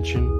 Attention,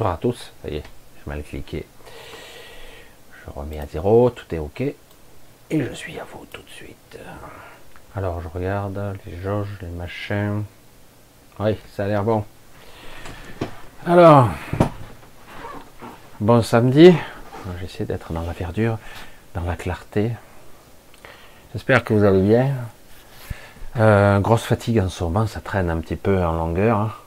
Bonsoir à tous, ça y est, j'ai mal cliqué. Je remets à zéro, tout est ok. Et je suis à vous tout de suite. Alors je regarde les jauges, les machins. Oui, ça a l'air bon. Alors, bon samedi. J'essaie d'être dans la verdure, dans la clarté. J'espère que vous allez bien. Euh, grosse fatigue en ce moment, ça traîne un petit peu en longueur.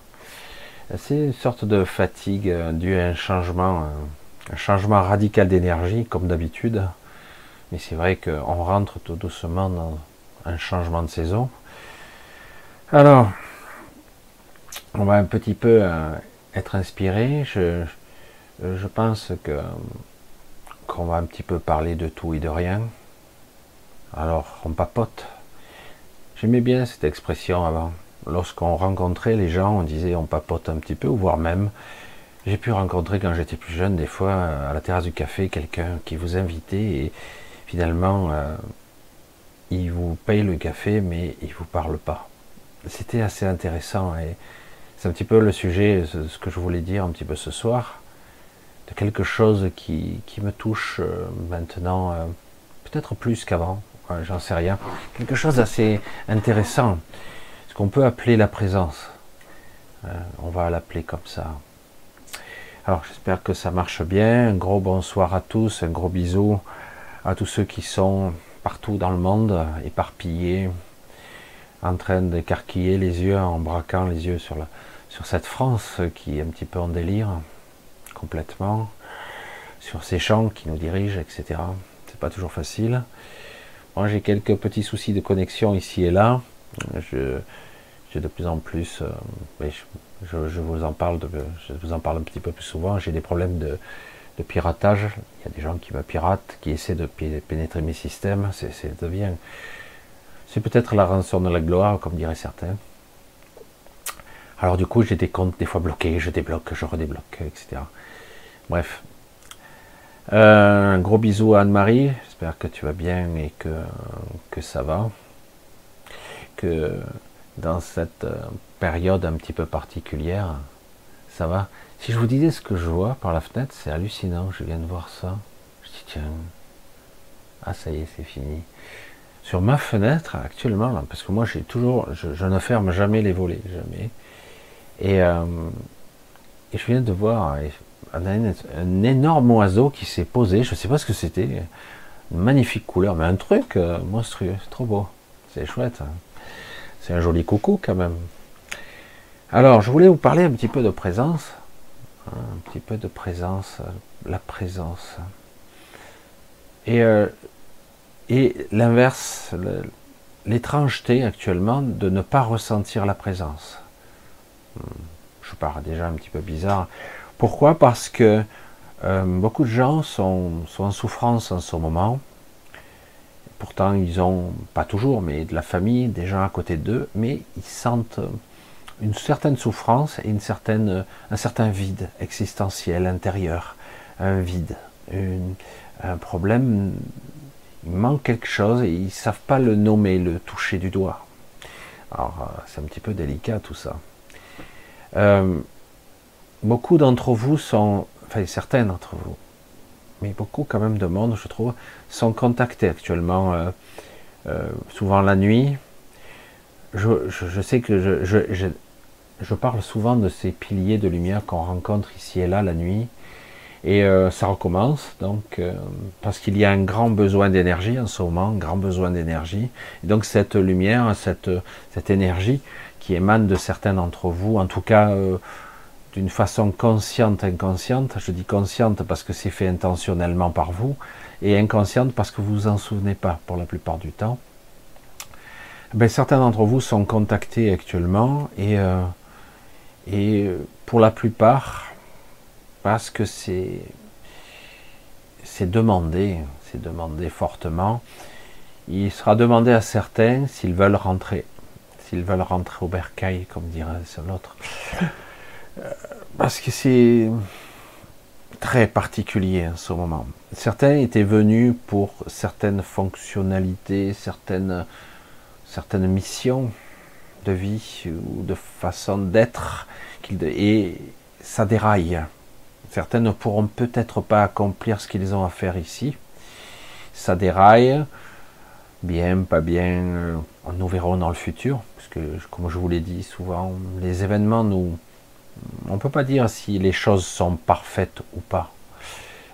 C'est une sorte de fatigue euh, due à un changement, euh, un changement radical d'énergie, comme d'habitude. Mais c'est vrai qu'on rentre tout doucement dans un changement de saison. Alors, on va un petit peu euh, être inspiré. Je, je pense que qu'on va un petit peu parler de tout et de rien. Alors, on papote. J'aimais bien cette expression avant lorsqu'on rencontrait les gens, on disait on papote un petit peu, voire même, j'ai pu rencontrer quand j'étais plus jeune, des fois euh, à la terrasse du café, quelqu'un qui vous invitait et finalement euh, il vous paye le café mais il vous parle pas. C'était assez intéressant et c'est un petit peu le sujet, ce que je voulais dire un petit peu ce soir, de quelque chose qui, qui me touche euh, maintenant, peut-être plus qu'avant, j'en sais rien, quelque chose d'assez intéressant ce qu'on peut appeler la présence. Euh, on va l'appeler comme ça. Alors j'espère que ça marche bien. Un gros bonsoir à tous, un gros bisou à tous ceux qui sont partout dans le monde, éparpillés, en train d'écarquiller les yeux, en braquant les yeux sur, sur cette France qui est un petit peu en délire, complètement, sur ces champs qui nous dirigent, etc. C'est pas toujours facile. Moi j'ai quelques petits soucis de connexion ici et là. J'ai de plus en plus, euh, mais je, vous en parle, de, je vous en parle un petit peu plus souvent. J'ai des problèmes de, piratage. Il y a des gens qui me piratent, qui essaient de pénétrer mes systèmes. C'est, c'est devient, c'est peut-être la rançon de la gloire, comme diraient certains. Alors du coup, j'ai des comptes des fois bloqués, je débloque, je redébloque, etc. Bref. Euh, un gros bisou à Anne-Marie. J'espère que tu vas bien et que, que ça va. Que dans cette euh, période un petit peu particulière, ça va? Si je vous disais ce que je vois par la fenêtre, c'est hallucinant. Je viens de voir ça. Je dis tiens, ah ça y est, c'est fini. Sur ma fenêtre actuellement, parce que moi j'ai toujours, je, ne ferme jamais les volets, jamais. Et, euh, je viens de voir un, un énorme oiseau qui s'est posé, je ne sais pas ce que c'était, une magnifique couleur, mais un truc euh, monstrueux, c'est trop beau, c'est chouette. hein. C'est un joli coucou quand même. Alors, je voulais vous parler un petit peu de présence, hein, un petit peu de présence, euh, la présence. Et, euh, l'inverse, l'étrangeté actuellement de ne pas ressentir la présence. Hmm, Je pars déjà un petit peu bizarre. Pourquoi? Parce que euh, beaucoup de gens sont en souffrance en ce moment. Pourtant, ils ont, pas toujours, mais de la famille, des gens à côté d'eux, mais ils sentent une certaine souffrance et une certaine, un certain vide existentiel intérieur. Un vide, un problème. Il manque quelque chose et ils ne savent pas le nommer, le toucher du doigt. Alors, euh, c'est un petit peu délicat tout ça. Euh, beaucoup d'entre vous sont, enfin certains d'entre vous, mais beaucoup quand même de monde, je trouve, sont contactés actuellement, euh, euh, souvent la nuit. Je, sais que je, je- parle souvent de ces piliers de lumière qu'on rencontre ici et là la nuit, et euh, ça recommence, donc parce qu'il y a un grand besoin d'énergie en ce moment, un grand besoin d'énergie, donc cette lumière, cette, cette énergie qui émane de certains d'entre vous, en tout cas d'une façon consciente, inconsciente. Je dis consciente parce que c'est fait intentionnellement par vous, et inconsciente parce que vous vous en souvenez pas pour la plupart du temps. Ben, certains d'entre vous sont contactés actuellement, et, euh, pour la plupart, parce que c'est c'est demandé, c'est demandé fortement. Il sera demandé à certains s'ils veulent rentrer, s'ils veulent rentrer au bercail, comme dirait l'autre. Parce que c'est très particulier en ce moment. Certains étaient venus pour certaines fonctionnalités, certaines, certaines missions de vie ou de façon d'être, et ça déraille. Certains ne pourront peut-être pas accomplir ce qu'ils ont à faire ici. Ça déraille, bien, pas bien, nous verrons dans le futur, parce que comme je vous l'ai dit souvent, les événements nous, on ne peut pas dire si les choses sont parfaites ou pas.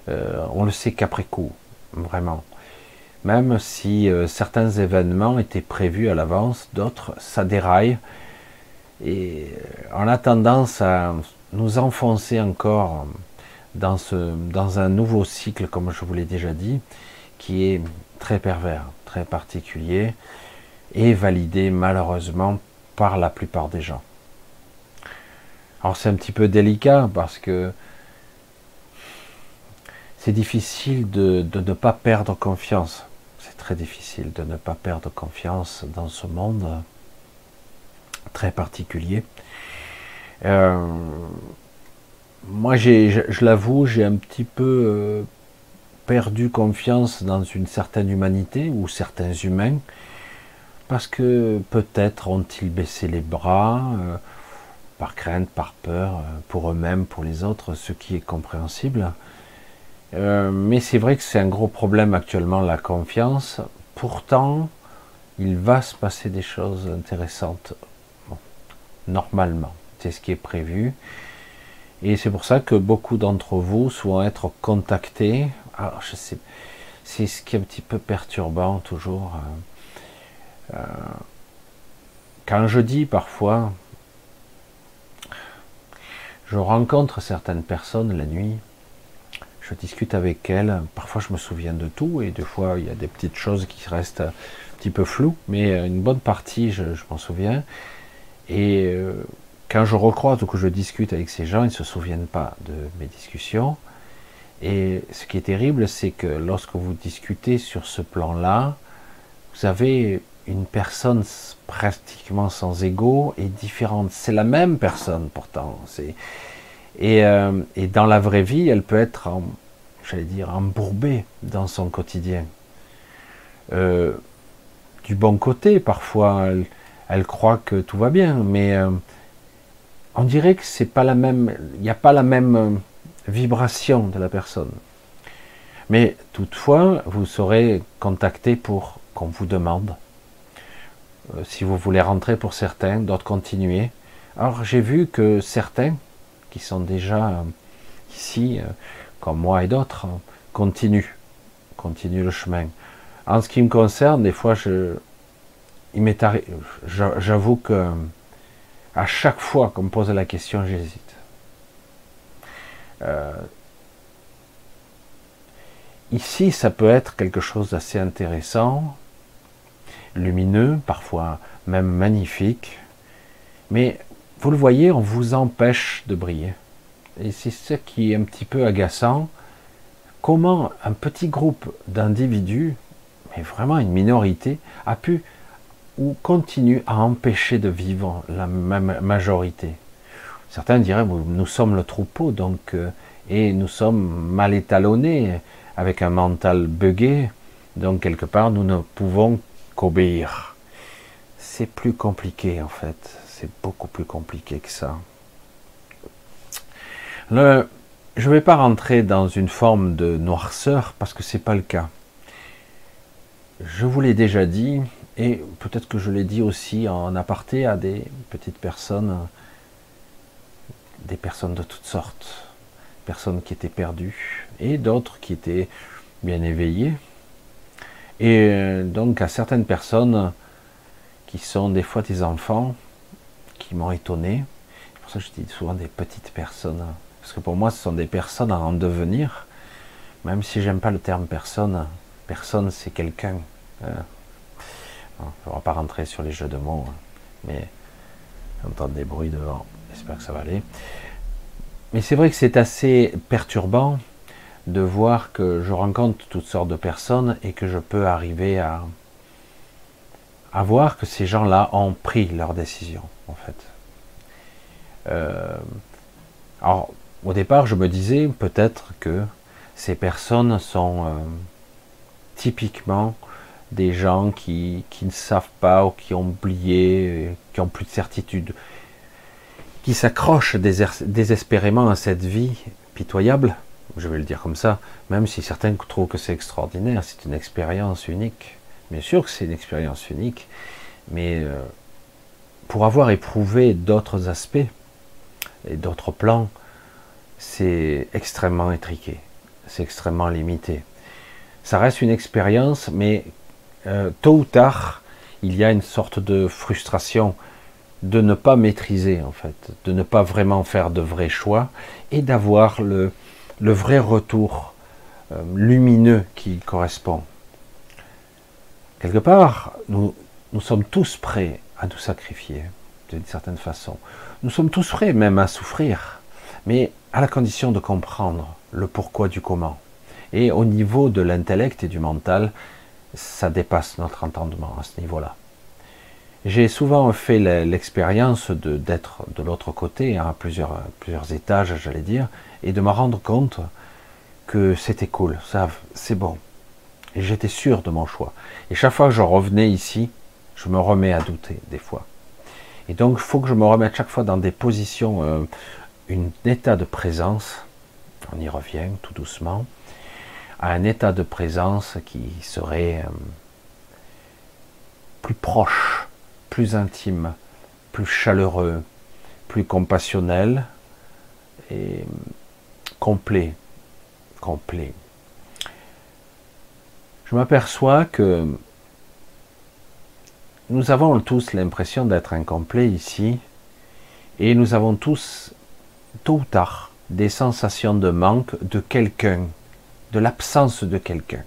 Euh, on le sait qu'après coup, vraiment. Même si euh, certains événements étaient prévus à l'avance, d'autres, ça déraille. Et euh, on a tendance à nous enfoncer encore dans un nouveau cycle, comme je vous l'ai déjà dit, qui est très pervers, très particulier, et validé malheureusement par la plupart des gens. Alors c'est un petit peu délicat parce que c'est difficile de, ne pas perdre confiance. C'est très difficile de ne pas perdre confiance dans ce monde très particulier. Euh, moi, je, je l'avoue, j'ai un petit peu euh, perdu confiance dans une certaine humanité ou certains humains parce que peut-être ont-ils baissé les bras euh, par crainte, par peur euh, pour eux-mêmes, pour les autres, ce qui est compréhensible. Euh, mais c'est vrai que c'est un gros problème actuellement, la confiance. Pourtant, il va se passer des choses intéressantes, normalement. C'est ce qui est prévu. Et c'est pour ça que beaucoup d'entre vous vont être contactés. Alors, je sais, c'est ce qui est un petit peu perturbant toujours. Euh, quand je dis parfois, je rencontre certaines personnes la nuit, je discute avec elles, parfois je me souviens de tout, et des fois il y a des petites choses qui restent un petit peu floues, mais une bonne partie je, je m'en souviens. Et euh, quand je recroise ou que je discute avec ces gens, ils ne se souviennent pas de mes discussions. Et ce qui est terrible, c'est que lorsque vous discutez sur ce plan-là, vous avez une personne pratiquement sans ego et différente. C'est la même personne pourtant. Euh, et, dans la vraie vie, elle peut être, j'allais dire, embourbée dans son quotidien. Euh, du bon côté, parfois, elle, croit que tout va bien, mais euh, on dirait que c'est pas la même, il n'y a pas la même vibration de la personne. Mais toutefois, vous serez contacté pour qu'on vous demande si vous voulez rentrer pour certains, d'autres continuer. Alors j'ai vu que certains qui sont déjà euh, ici, euh, comme moi et d'autres, euh, continuent, continuent le chemin. En ce qui me concerne, des fois, il m'est j'avoue que à chaque fois qu'on me pose la question, j'hésite. Euh, ici, ça peut être quelque chose d'assez intéressant, lumineux, parfois même magnifique, mais vous le voyez, on vous empêche de briller. Et c'est ce qui est un petit peu agaçant. Comment un petit groupe d'individus, mais vraiment une minorité, a pu ou continue à empêcher de vivre la ma- majorité? Certains diraient, nous nous sommes le troupeau, donc, euh, et nous sommes mal étalonnés, avec un mental buggé, donc quelque part, nous ne pouvons qu'obéir. C'est plus compliqué, en fait. C'est beaucoup plus compliqué que ça. Je ne vais pas rentrer dans une forme de noirceur, parce que c'est pas le cas. Je vous l'ai déjà dit, et peut-être que je l'ai dit aussi en aparté à des petites personnes, des personnes de toutes sortes, personnes qui étaient perdues, et d'autres qui étaient bien éveillées, et euh, donc à certaines personnes qui sont des fois des enfants, qui m'ont étonné, c'est pour ça que je dis souvent des petites personnes, parce que pour moi ce sont des personnes en devenir, même si j'aime pas le terme personne, personne c'est quelqu'un. hein. Je ne vais pas rentrer sur les jeux de mots, hein, mais j'entends des bruits dehors. J'espère que ça va aller. Mais c'est vrai que c'est assez perturbant de voir que je rencontre toutes sortes de personnes et que je peux arriver à, à voir que ces gens-là ont pris leur décision, en fait. Euh, alors, au départ, je me disais peut-être que ces personnes sont euh, typiquement des gens qui, qui ne savent pas ou qui ont oublié, qui ont plus de certitude, qui s'accrochent désespérément à cette vie pitoyable, je vais le dire comme ça, même si certains trouvent que c'est extraordinaire, c'est une expérience unique. Bien sûr que c'est une expérience unique, mais euh, pour avoir éprouvé d'autres aspects et d'autres plans, c'est extrêmement étriqué, c'est extrêmement limité. Ça reste une expérience, mais euh, tôt ou tard, il y a une sorte de frustration de ne pas maîtriser, en fait, de ne pas vraiment faire de vrais choix et d'avoir le, le vrai retour euh, lumineux qui correspond. Quelque part, nous, nous sommes tous prêts à nous sacrifier, d'une certaine façon. Nous sommes tous prêts même à souffrir, mais à la condition de comprendre le pourquoi du comment. Et au niveau de l'intellect et du mental, ça dépasse notre entendement à ce niveau-là. J'ai souvent fait le- l'expérience d'être de, l'autre côté, hein, à plusieurs, plusieurs étages, j'allais dire, et de me rendre compte que c'était cool, ça, c'est bon. Et j'étais sûr de mon choix. Et chaque fois que je revenais ici, je me remets à douter, des fois. Et donc, il faut que je me remette chaque fois dans des positions, euh, un état de présence, on y revient tout doucement, à un état de présence qui serait euh, plus proche, plus intime, plus chaleureux, plus compassionnel et complet, complet. Je m'aperçois que nous avons tous l'impression d'être incomplets ici et nous avons tous, tôt ou tard, des sensations de manque de quelqu'un, de l'absence de quelqu'un.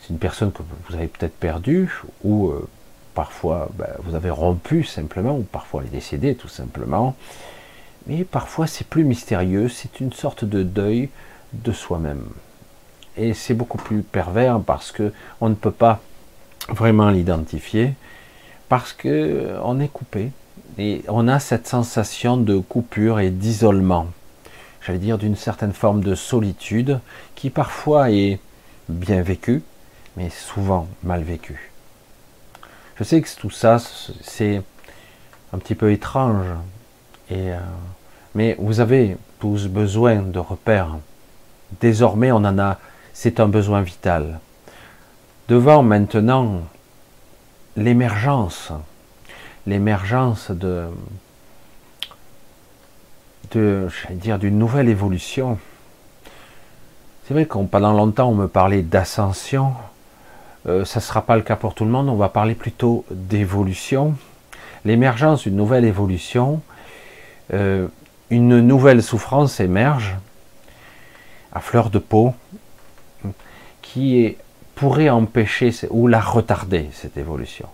C'est une personne que vous avez peut-être perdue ou euh, parfois ben, vous avez rompu simplement ou parfois elle est décédée tout simplement. Mais parfois c'est plus mystérieux, c'est une sorte de deuil de soi-même. Et c'est beaucoup plus pervers parce que on ne peut pas vraiment l'identifier parce que on est coupé et on a cette sensation de coupure et d'isolement. J'allais dire d'une certaine forme de solitude qui parfois est bien vécue, mais souvent mal vécue. Je sais que tout ça, c'est un petit peu étrange, euh, mais vous avez tous besoin de repères. Désormais, on en a, c'est un besoin vital. Devant maintenant l'émergence, l'émergence de, de, dire, d'une nouvelle évolution. C'est vrai qu'on pendant longtemps on me parlait d'ascension. Euh, ça ne sera pas le cas pour tout le monde. On va parler plutôt d'évolution. L'émergence d'une nouvelle évolution, euh, une nouvelle souffrance émerge à fleur de peau qui pourrait empêcher ou la retarder cette évolution.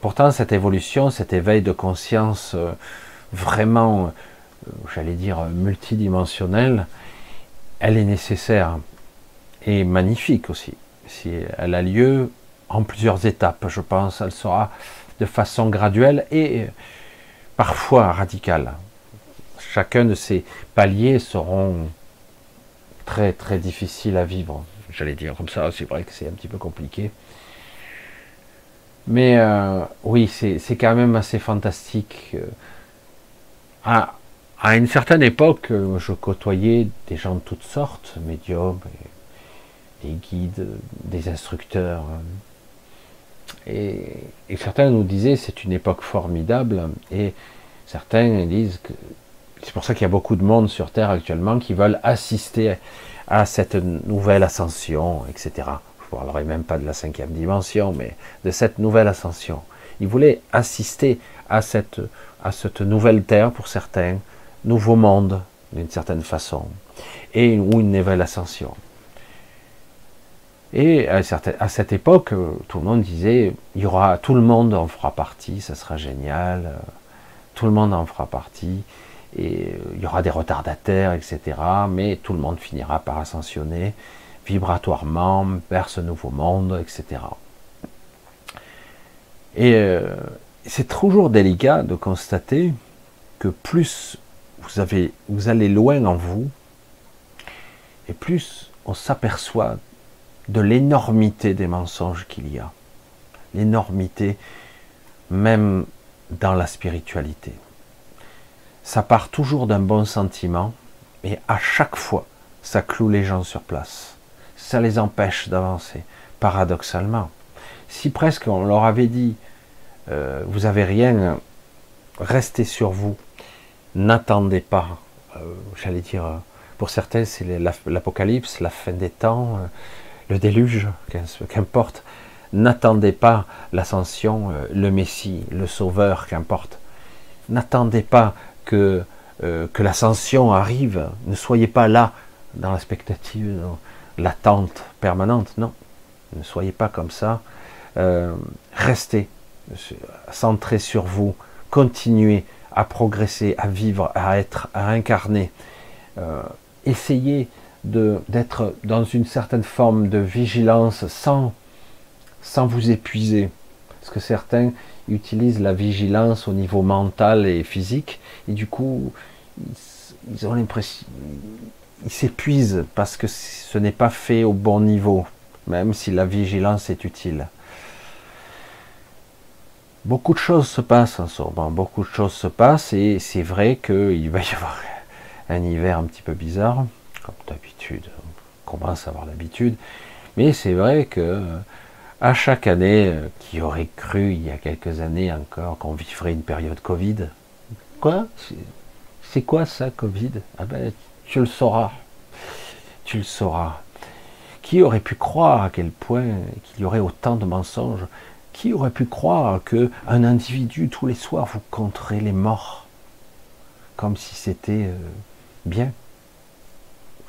Pourtant, cette évolution, cet éveil de conscience euh, vraiment, euh, j'allais dire, multidimensionnel, elle est nécessaire et magnifique aussi. Si elle a lieu en plusieurs étapes, je pense, elle sera de façon graduelle et parfois radicale. Chacun de ces paliers seront très très difficiles à vivre. J'allais dire comme ça, c'est vrai que c'est un petit peu compliqué. Mais euh, oui, c'est quand même assez fantastique. À, à une certaine époque, je côtoyais des gens de toutes sortes, médiums, des guides, des instructeurs. Et, certains nous disaient c'est une époque formidable, et certains disent que c'est pour ça qu'il y a beaucoup de monde sur Terre actuellement qui veulent assister à cette nouvelle ascension, etc. Je ne parlerai même pas de la cinquième dimension, mais de cette nouvelle ascension. Ils voulaient assister à cette, à cette nouvelle Terre pour certains, nouveau monde d'une certaine façon, et ou une nouvelle ascension. Et à, cette époque, tout le monde disait, il y aura, tout le monde en fera partie, ça sera génial, tout le monde en fera partie et il y aura des retardataires, etc. Mais tout le monde finira par ascensionner vibratoirement vers ce nouveau monde, etc. Et euh, c'est toujours délicat de constater que plus vous allez loin en vous, et plus on s'aperçoit de l'énormité des mensonges qu'il y a. L'énormité même dans la spiritualité ça part toujours d'un bon sentiment, et à chaque fois, ça cloue les gens sur place. Ça les empêche d'avancer, paradoxalement. Si presque on leur avait dit, euh, vous avez rien, restez sur vous, n'attendez pas, euh, j'allais dire, pour certains c'est l'apocalypse, la fin des temps, euh, le déluge, qu'importe, n'attendez pas l'ascension, le Messie, le Sauveur, qu'importe. N'attendez pas que, euh, que l'ascension arrive. Ne soyez pas là dans la spectative, dans l'attente permanente. Non, ne soyez pas comme ça. Euh, restez centré sur vous. Continuez à progresser, à vivre, à être, à incarner. Euh, essayez d'être dans une certaine forme de vigilance sans, sans vous épuiser. Parce que certains, utilisent la vigilance au niveau mental et physique, et du coup, ils, ont l'impression, ils s'épuisent parce que ce n'est pas fait au bon niveau, même si la vigilance est utile. Beaucoup de choses se passent en Sorbonne, beaucoup de choses se passent, et c'est vrai qu'il va y avoir un hiver un petit peu bizarre, comme d'habitude, on commence à avoir l'habitude, mais c'est vrai que à chaque année, euh, qui aurait cru il y a quelques années encore qu'on vivrait une période Covid Quoi? C'est quoi ça, Covid? Ah ben, tu le sauras. Tu le sauras. Qui aurait pu croire à quel point qu'il y aurait autant de mensonges? Qui aurait pu croire que un individu tous les soirs vous compterait les morts? Comme si c'était euh, bien,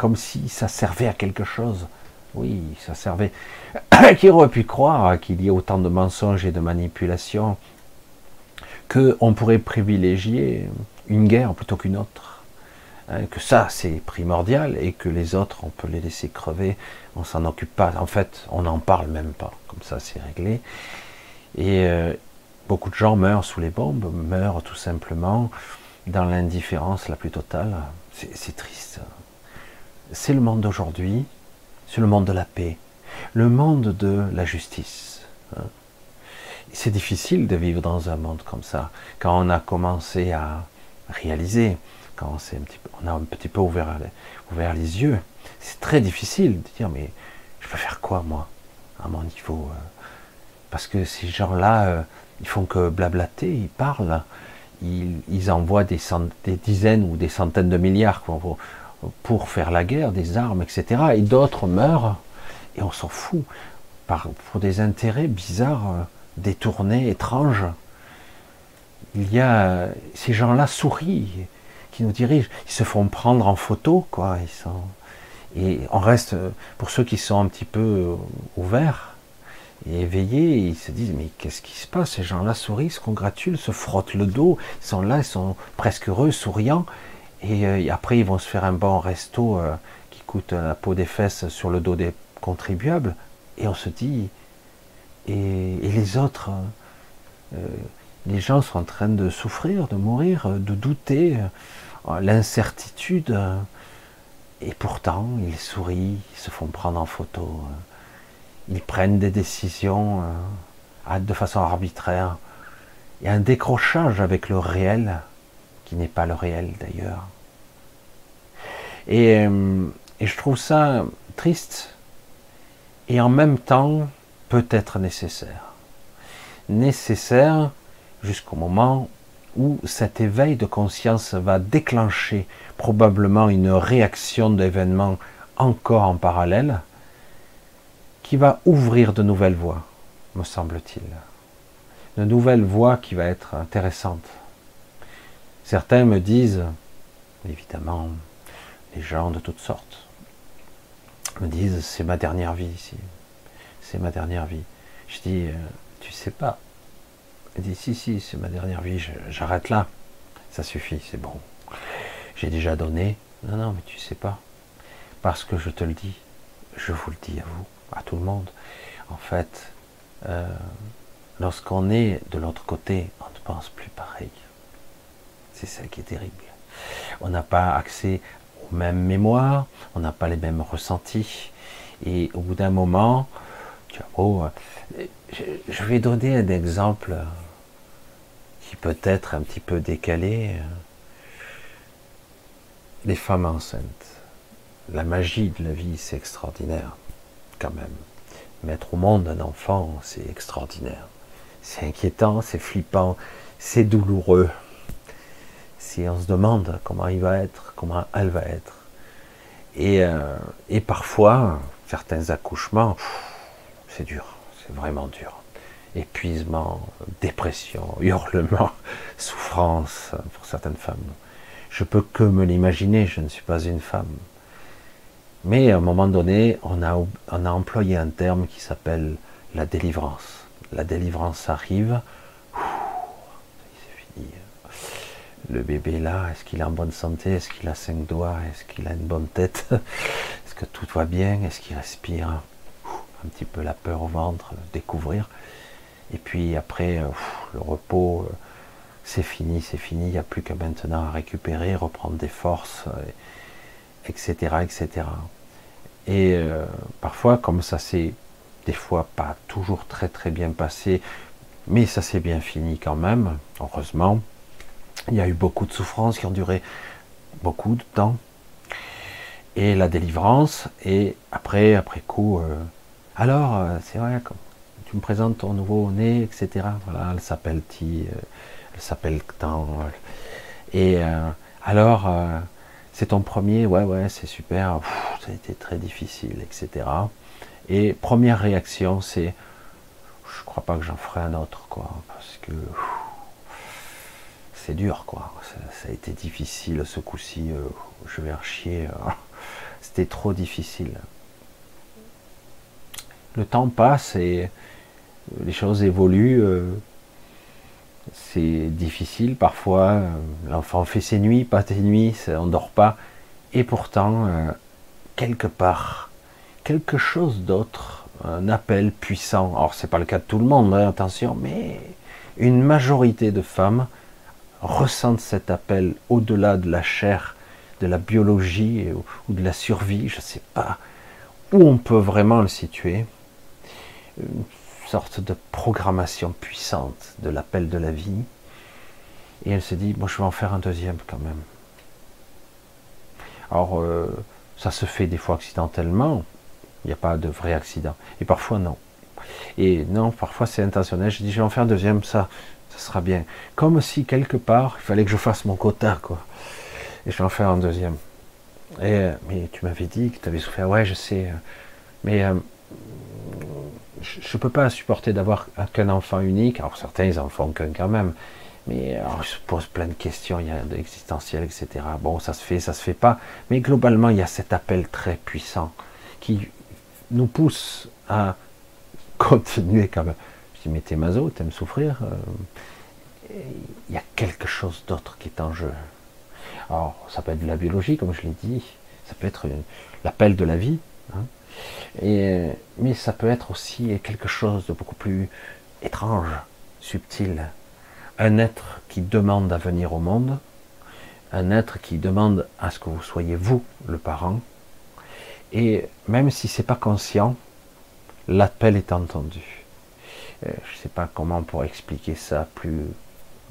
comme si ça servait à quelque chose oui, ça servait. Qui aurait pu croire qu'il y ait autant de mensonges et de manipulations qu'on pourrait privilégier une guerre plutôt qu'une autre hein, Que ça, c'est primordial et que les autres, on peut les laisser crever, on s'en occupe pas. En fait, on n'en parle même pas. Comme ça, c'est réglé. Et euh, beaucoup de gens meurent sous les bombes, meurent tout simplement dans l'indifférence la plus totale. C'est triste. C'est le monde d'aujourd'hui c'est le monde de la paix, le monde de la justice. Hein. C'est difficile de vivre dans un monde comme ça, quand on a commencé à réaliser, quand on, un petit peu, on a un petit peu ouvert, les yeux. C'est très difficile de dire, mais je peux faire quoi, moi, à mon niveau euh? Parce que ces gens-là, euh, ils font que blablater, ils parlent, ils, envoient des, dizaines ou des centaines de milliards pour faire la guerre, des armes, etc. Et d'autres meurent, et on s'en fout, pour des intérêts bizarres, euh, détournés, étranges. Il y a euh, ces gens-là sourient, qui nous dirigent, ils se font prendre en photo, quoi. Et on reste, euh, pour ceux qui sont un petit peu ouverts et éveillés, ils se disent mais qu'est-ce qui se passe? Ces gens-là sourient, se congratulent, se frottent le dos, ils sont là, ils sont presque heureux, souriants, et, euh, et après ils vont se faire un bon resto euh, qui coûte la peau des fesses sur le dos des contribuables, et on se dit et, et les autres, euh, euh, les gens sont en train de souffrir, de mourir, euh, de douter, euh, l'incertitude. euh, et pourtant, ils sourient, ils se font prendre en photo, euh, ils prennent des décisions euh, de façon arbitraire. Il y a un décrochage avec le réel, qui n'est pas le réel d'ailleurs. Et, euh, et je trouve ça triste, et en même temps peut-être nécessaire. Nécessaire jusqu'au moment où cet éveil de conscience va déclencher probablement une réaction d'événements encore en parallèle qui va ouvrir de nouvelles voies, me semble-t-il. De nouvelles voies qui va être intéressante. Certains me disent, évidemment, les gens de toutes sortes, me disent c'est ma dernière vie ici, c'est ma dernière vie. Je dis, euh, tu sais pas. Il dit si si c'est ma dernière vie, j'arrête là, ça suffit, c'est bon. J'ai déjà donné. Non non mais tu sais pas, parce que je te le dis, je vous le dis à vous, à tout le monde. En fait, euh, lorsqu'on est de l'autre côté, on ne pense plus pareil. C'est ça qui est terrible. On n'a pas accès aux mêmes mémoires, on n'a pas les mêmes ressentis. Et au bout d'un moment, tu beau, euh, je, vais donner un exemple qui peut être un petit peu décalé. Les femmes enceintes. La magie de la vie, c'est extraordinaire, quand même. Mettre au monde un enfant, c'est extraordinaire. C'est inquiétant, c'est flippant, c'est douloureux. Si on se demande comment il va être, comment elle va être. Et, euh, parfois, certains accouchements, c'est dur, c'est vraiment dur. Épuisement, dépression, hurlement, souffrance pour certaines femmes. Je peux que me l'imaginer, je ne suis pas une femme. Mais à un moment donné, on a, employé un terme qui s'appelle la délivrance. La délivrance arrive. Le bébé là, est-ce qu'il est en bonne santé? Est-ce qu'il a cinq doigts? Est-ce qu'il a une bonne tête? Est-ce que tout va bien? Est-ce qu'il respire? Un petit peu la peur au ventre, découvrir. Et puis après, euh, le repos, euh, c'est fini, c'est fini. Il n'y a plus qu'à maintenant à récupérer, reprendre des forces, euh, etc., etc. Et parfois, comme ça s'est des fois pas toujours très très bien passé, mais ça s'est bien fini quand même, heureusement. Il y a eu beaucoup de souffrances qui ont duré beaucoup de temps. Et la délivrance, et après, après coup, euh, alors, euh, c'est vrai, tu me présentes ton nouveau-né, etc. Voilà, elle s'appelle Ti, euh, elle s'appelle Tan. et alors, c'est ton premier, ouais, ouais, c'est super, ça a été très difficile, etc. Et première réaction, c'est, je crois pas que j'en ferai un autre, quoi, parce que c'est dur, quoi. Ça, a été difficile ce coup-ci, euh, je vais rechier. euh, C'était trop difficile. Le temps passe et les choses évoluent. euh, c'est difficile parfois. euh, L'enfant fait ses nuits, pas tes nuits, on dort pas. Et pourtant, euh, quelque part, quelque chose d'autre, un appel puissant. Alors c'est pas le cas de tout le monde, hein, attention, mais une majorité de femmes ressentent cet appel au-delà de la chair, de la biologie ou de la survie, je sais pas où on peut vraiment le situer. Une sorte de programmation puissante de l'appel de la vie. Et elle se dit, moi je vais en faire un deuxième quand même. Alors, euh, ça se fait des fois accidentellement, il n'y a pas de vrai accident. Et parfois non. Et non, parfois c'est intentionnel. Je dis, je vais en faire un deuxième, ça, ça sera bien. Comme si quelque part, il fallait que je fasse mon quota, quoi. Et je vais en faire un deuxième. Et, mais tu m'avais dit que tu avais souffert. Ouais, je sais. Mais euh, je ne peux pas supporter d'avoir qu'un enfant unique. Alors certains, ils en font qu'un quand même. Mais alors, ils se posent plein de questions, il y a de l'existentiel, etc. Bon, ça se fait, ça se fait pas. Mais globalement, il y a cet appel très puissant qui nous pousse à continuer quand même. Je dis, mais t'es maso, t'aimes souffrir euh, Il y a quelque chose d'autre qui est en jeu. Alors, ça peut être de la biologie, comme je l'ai dit. Ça peut être euh, l'appel de la vie. hein. Et, euh, mais ça peut être aussi quelque chose de beaucoup plus étrange, subtil. Un être qui demande à venir au monde, un être qui demande à ce que vous soyez vous, le parent, et même si c'est pas conscient, l'appel est entendu. Euh, je ne sais pas comment on pourrait expliquer ça plus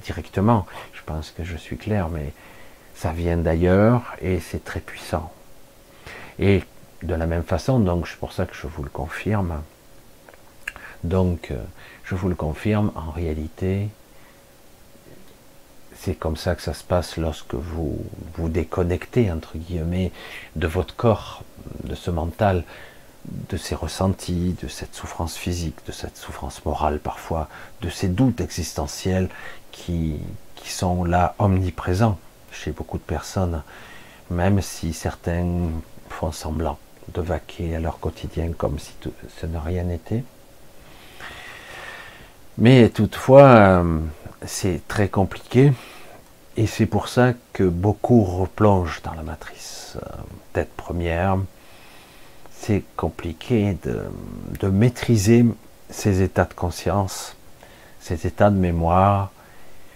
directement. Je pense que je suis clair, mais ça vient d'ailleurs et c'est très puissant. Et de la même façon, donc c'est pour ça que je vous le confirme. Donc, euh, je vous le confirme, en réalité, c'est comme ça que ça se passe lorsque vous vous déconnectez, entre guillemets, de votre corps, de ce mental, de ces ressentis, de cette souffrance physique, de cette souffrance morale parfois, de ces doutes existentiels qui, qui sont là omniprésents chez beaucoup de personnes, même si certains font semblant de vaquer à leur quotidien comme si tout- ce n'a rien été. Mais toutefois, euh, c'est très compliqué et c'est pour ça que beaucoup replongent dans la matrice. Euh, tête première, c'est compliqué de, de maîtriser ces états de conscience, ces états de mémoire,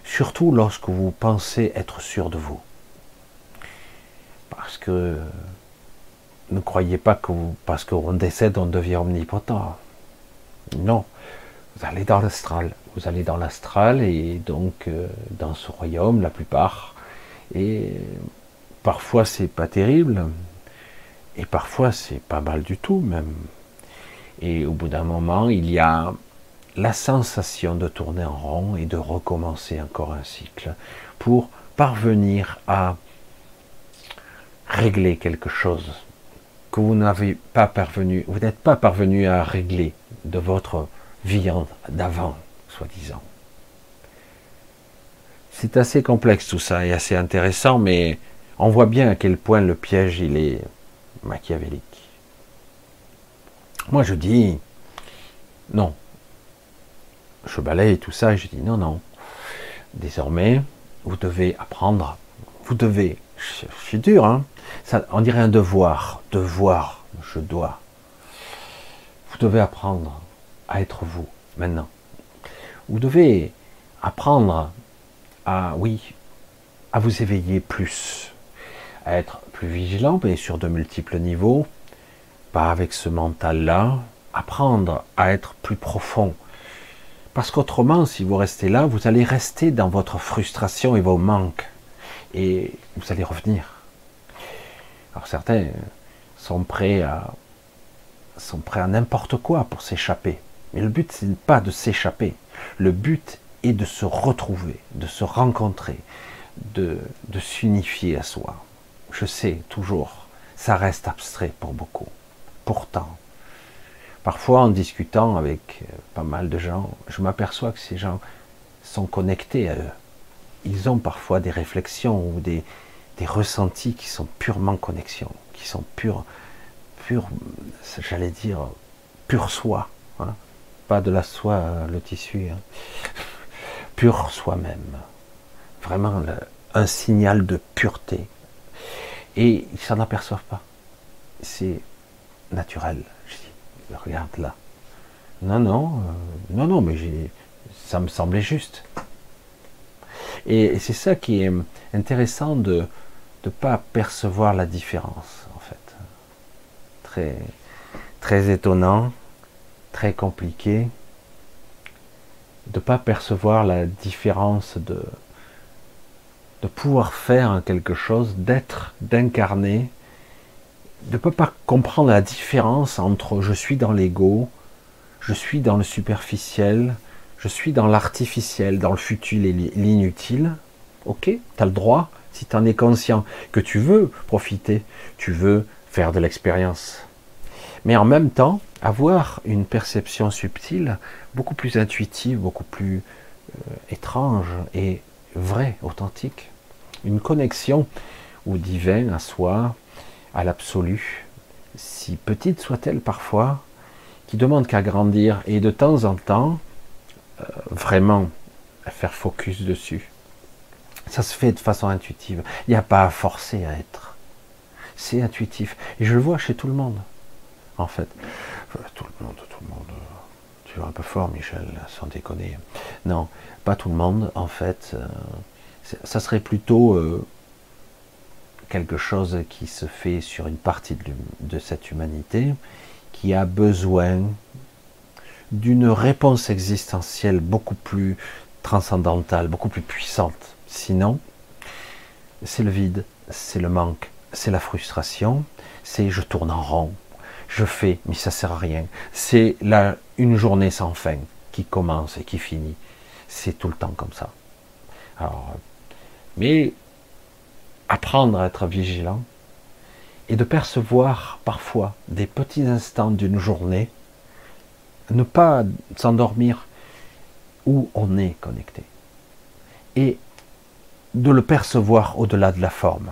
surtout lorsque vous pensez être sûr de vous. Parce que ne croyez pas que parce qu'on décède, on devient omnipotent. Non, vous allez dans l'astral. Vous allez dans l'astral et donc euh, dans ce royaume, la plupart. Et parfois c'est pas terrible, et parfois c'est pas mal du tout même. Et au bout d'un moment, il y a la sensation de tourner en rond et de recommencer encore un cycle pour parvenir à régler quelque chose que vous n'avez pas parvenu, vous n'êtes pas parvenu à régler de votre vie d'avant, soi-disant. C'est assez complexe tout ça et assez intéressant, mais on voit bien à quel point le piège il est machiavélique. Moi je dis non. Je balaye tout ça et je dis non, non. Désormais, vous devez apprendre, vous devez, je, suis dur, hein, ça, on dirait un devoir, devoir, je dois. Vous devez apprendre à être vous, maintenant. Vous devez apprendre à, oui, à vous éveiller plus, à être plus vigilant, mais sur de multiples niveaux, pas avec ce mental-là, apprendre à être plus profond. Parce qu'autrement, si vous restez là, vous allez rester dans votre frustration et vos manques. Et vous allez revenir. Alors certains sont prêts à sont prêts à n'importe quoi pour s'échapper. Mais le but, c'est pas de s'échapper. Le but est de se retrouver, de se rencontrer, de, de s'unifier à soi. Je sais, toujours, ça reste abstrait pour beaucoup. Pourtant, parfois en discutant avec euh, pas mal de gens, je m'aperçois que ces gens sont connectés à eux. Ils ont parfois des réflexions ou des, ressentis qui sont purement connexion, qui sont purs, pur, j'allais dire, pur soi. hein. Pas de la soie, euh, le tissu. hein. Pur soi-même. Vraiment un signal de pureté. Et ils s'en aperçoivent pas. C'est naturel. Je dis, regarde là. Non, non, euh, non, non, mais ça me semblait juste. Et, et c'est ça qui est intéressant de ne pas percevoir la différence, en fait. Très, très étonnant, très compliqué de ne pas percevoir la différence de, de pouvoir faire quelque chose, d'être, d'incarner, de ne pas comprendre la différence entre je suis dans l'ego, je suis dans le superficiel, je suis dans l'artificiel, dans le futile et l'inutile. Ok, tu as le droit, si tu en es conscient, que tu veux profiter, tu veux faire de l'expérience. Mais en même temps, avoir une perception subtile, beaucoup plus intuitive, beaucoup plus euh, étrange et vraie, authentique. Une connexion au divin, à soi, à l'absolu, si petite soit-elle parfois, qui demande qu'à grandir et de temps en temps, euh, vraiment faire focus dessus. Ça se fait de façon intuitive. Il n'y a pas à forcer à être. C'est intuitif. Et je le vois chez tout le monde, en fait. tout le monde, tout le monde. Tu es un peu fort, Michel, sans déconner. Non, pas tout le monde, en fait. Euh, ça serait plutôt euh, quelque chose qui se fait sur une partie de, cette humanité qui a besoin d'une réponse existentielle beaucoup plus transcendantale, beaucoup plus puissante. Sinon, c'est le vide, c'est le manque, c'est la frustration, c'est je tourne en rond, je fais, mais ça sert à rien. C'est là une journée sans fin qui commence et qui finit. C'est tout le temps comme ça. Alors, mais apprendre à être vigilant et de percevoir parfois des petits instants d'une journée, ne pas s'endormir où on est connecté. Et de le percevoir au-delà de la forme,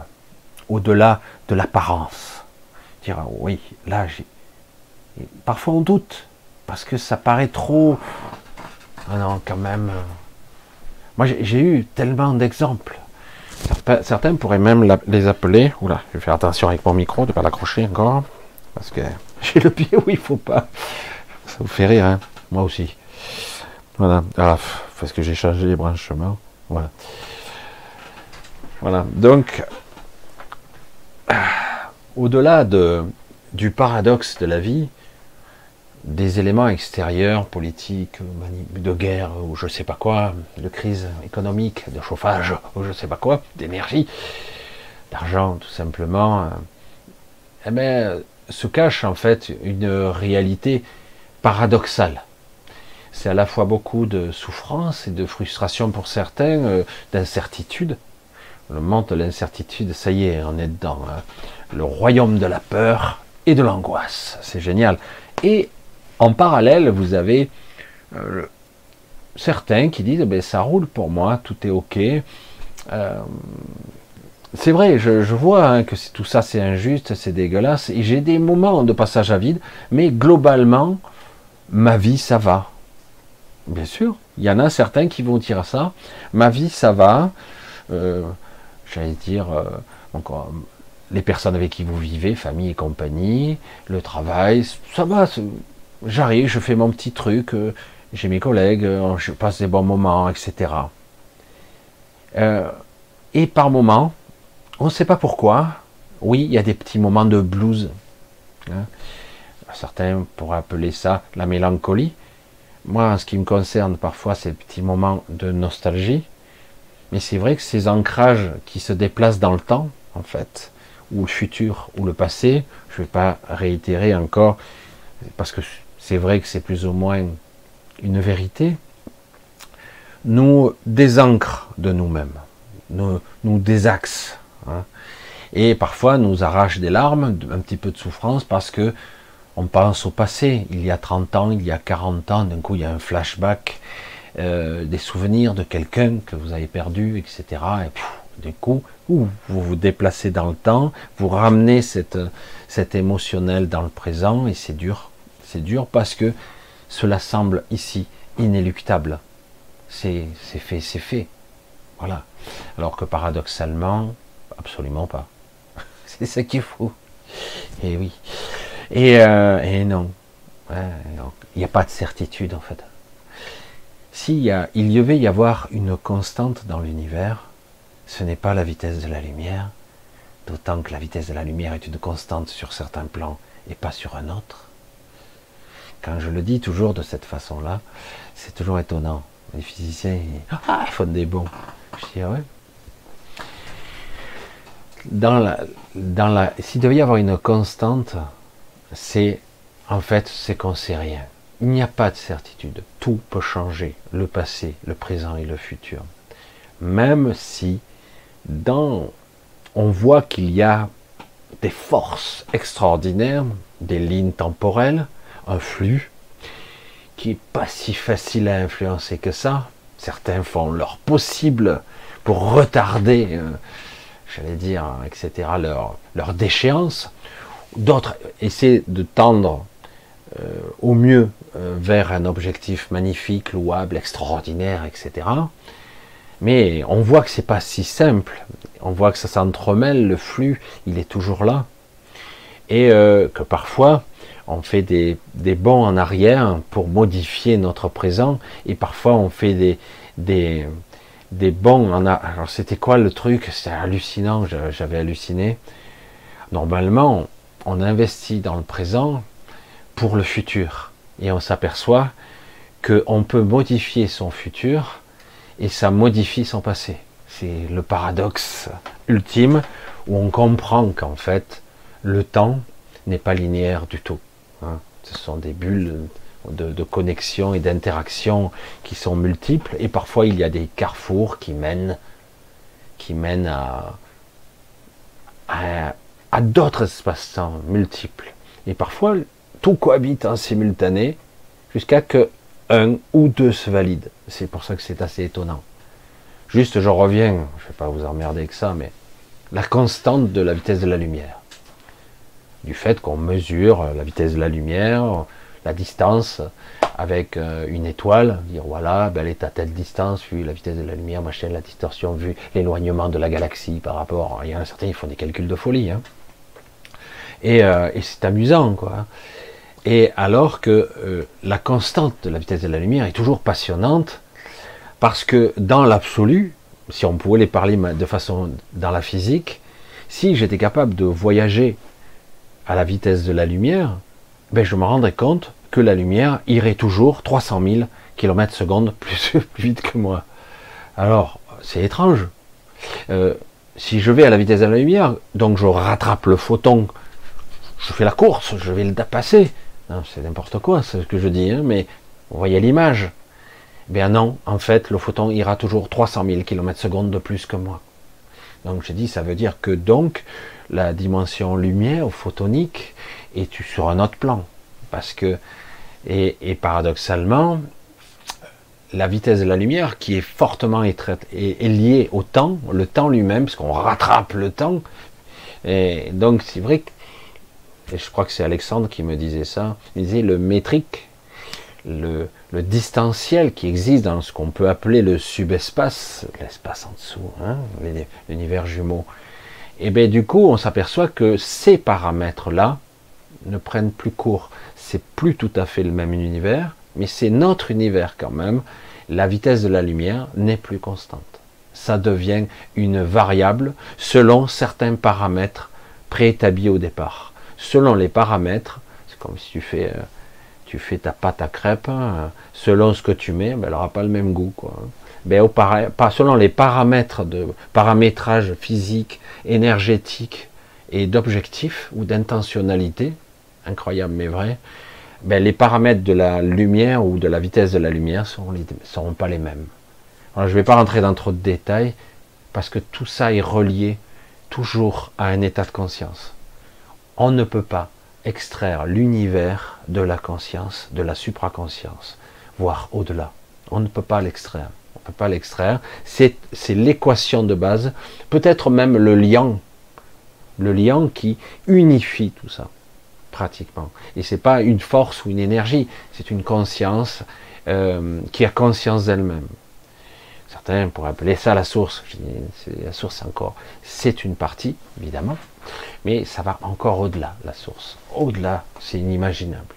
au-delà de l'apparence. Dire ah oui, là j'ai. Parfois on doute, parce que ça paraît trop. Ah non, quand même. Moi j'ai eu tellement d'exemples Certains, pourraient même les appeler. Oula, je vais faire attention avec mon micro de ne pas l'accrocher encore. Parce que j'ai le pied où il faut pas. Ça vous fait rire, hein Moi aussi. Voilà. Ah, parce que j'ai changé les branchements. Voilà. Voilà. Donc, au-delà de, du paradoxe de la vie, des éléments extérieurs, politiques, de guerre ou je sais pas quoi, de crise économique, de chauffage ou je sais pas quoi, d'énergie, d'argent tout simplement, eh bien, se cache en fait une réalité paradoxale. C'est à la fois beaucoup de souffrance et de frustration pour certains, euh, d'incertitude. Le monde de l'incertitude, ça y est, on est dedans. Hein. Le royaume de la peur et de l'angoisse. C'est génial. Et en parallèle, vous avez euh, certains qui disent ben, ça roule pour moi, tout est ok. Euh, c'est vrai, je, vois hein, que tout ça c'est injuste, c'est dégueulasse, et j'ai des moments de passage à vide, mais globalement, ma vie ça va. Bien sûr, il y en a certains qui vont dire ça, ma vie ça va, euh, j'allais dire, les personnes avec qui vous vivez, famille et compagnie, le travail, ça va, j'arrive, je fais mon petit truc, euh, j'ai mes collègues, euh, je passe des bons moments, etc. Euh, et par moments, on ne sait pas pourquoi, oui, il y a des petits moments de blues. Hein. Certains pourraient appeler ça la mélancolie. Moi, en ce qui me concerne, parfois, c'est des petits moments de nostalgie. Mais c'est vrai que ces ancrages qui se déplacent dans le temps, en fait, ou le futur, ou le passé, je ne vais pas réitérer encore, parce que c'est vrai que c'est plus ou moins une vérité, nous désancre de nous-mêmes, nous, nous désaxe. Hein. et parfois nous arrache des larmes, un petit peu de souffrance, parce que on pense au passé, il y a 30 ans, il y a 40 ans, d'un coup il y a un flashback, euh, des souvenirs de quelqu'un que vous avez perdu, etc. Et du coup, vous vous déplacez dans le temps, vous ramenez cet émotionnel dans le présent, et c'est dur c'est dur parce que cela semble ici inéluctable. C'est fait, c'est fait. Voilà. Alors que paradoxalement, absolument pas. c'est ce qu'il faut. Et oui. Et, euh, non. il n'y a pas de certitude en fait. S'il y a, il devait y avoir une constante dans l'univers, ce n'est pas la vitesse de la lumière, d'autant que la vitesse de la lumière est une constante sur certains plans et pas sur un autre. Quand je le dis toujours de cette façon-là, c'est toujours étonnant. Les physiciens, ils, ah, font des bons. Je dis, ah ouais. Dans la, dans la, s'il devait y avoir une constante, c'est, en fait, c'est qu'on sait rien. il n'y a pas de certitude. Tout peut changer, le passé, le présent et le futur. Même si dans on voit qu'il y a des forces extraordinaires, des lignes temporelles, un flux qui est pas si facile à influencer que ça. Certains font leur possible pour retarder, euh, j'allais dire, etc., leur, leur déchéance. D'autres essaient de tendre euh, au mieux euh, vers un objectif magnifique, louable, extraordinaire, etc. Mais on voit que c'est pas si simple. On voit que ça s'entremêle, le flux, il est toujours là. Et que parfois, on fait des, des, bons en arrière pour modifier notre présent. Et parfois, on fait des, des, des bons en arrière. Alors, c'était quoi le truc? C'était hallucinant, j'avais halluciné. Normalement, on investit dans le présent pour le futur. Et on s'aperçoit qu'on peut modifier son futur et ça modifie son passé. C'est le paradoxe ultime où on comprend qu'en fait, le temps n'est pas linéaire du tout. Hein. Ce sont des bulles de, connexion et d'interaction qui sont multiples et parfois il y a des carrefours qui mènent, à d'autres espaces-temps multiples. Et parfois, tout cohabite en simultané jusqu'à que un ou deux se valident. C'est pour ça que c'est assez étonnant. Juste, je reviens, je ne vais pas vous emmerder avec ça, mais la constante de la vitesse de la lumière. Du fait qu'on mesure la vitesse de la lumière, la distance avec euh, une étoile, dire voilà, ben elle est à telle distance, vu la vitesse de la lumière, machin, la distorsion, vu l'éloignement de la galaxie par rapport. Il y en a certains, font des calculs de folie. Hein. Et, euh, et c'est amusant, quoi. Et alors que euh, la constante de la vitesse de la lumière est toujours passionnante, parce que dans l'absolu, si on pouvait les parler de façon dans la physique, si j'étais capable de voyager à la vitesse de la lumière, ben je me rendrais compte que la lumière irait toujours 300 000 km secondes plus, vite que moi. Alors, c'est étrange. Euh, si je vais à la vitesse de la lumière, donc je rattrape le photon, je fais la course, je vais le passer, c'est n'importe quoi ce que je dis, hein, mais vous voyez l'image. Bien non, en fait, le photon ira toujours 300 000 km secondes de plus que moi. Donc j'ai dit, ça veut dire que donc la dimension lumière photonique est sur un autre plan. Parce que, et, paradoxalement, la vitesse de la lumière, qui est fortement liée au temps, le temps lui-même, parce qu'on rattrape le temps, et donc c'est vrai que et je crois que c'est Alexandre qui me disait ça, il disait le métrique, le, distanciel qui existe dans ce qu'on peut appeler le subespace, l'espace en dessous, hein, l'univers jumeau, et bien du coup on s'aperçoit que ces paramètres-là ne prennent plus court. C'est plus tout à fait le même univers, mais c'est notre univers quand même. La vitesse de la lumière n'est plus constante. Ça devient une variable selon certains paramètres préétablis au départ selon les paramètres, c'est comme si tu fais, euh, tu fais ta pâte à crêpes, hein, selon ce que tu mets, ben, elle n'aura pas le même goût. Quoi. Ben, selon les paramètres de paramétrage physique, énergétique et d'objectif ou d'intentionnalité, incroyable mais vrai, ben, les paramètres de la lumière ou de la vitesse de la lumière ne seront pas les mêmes. Je ne vais pas rentrer dans trop de détails parce que tout ça est relié toujours à un état de conscience on ne peut pas extraire l'univers de la conscience, de la supraconscience, voire au-delà. On ne peut pas l'extraire. On ne peut pas l'extraire. C'est, l'équation de base, peut-être même le lien, le lien qui unifie tout ça, pratiquement. Et c'est pas une force ou une énergie, c'est une conscience euh, qui a conscience d'elle-même. Certains pourraient appeler ça la source. la source, encore, c'est une partie, évidemment, mais ça va encore au-delà, la source. Au-delà, c'est inimaginable.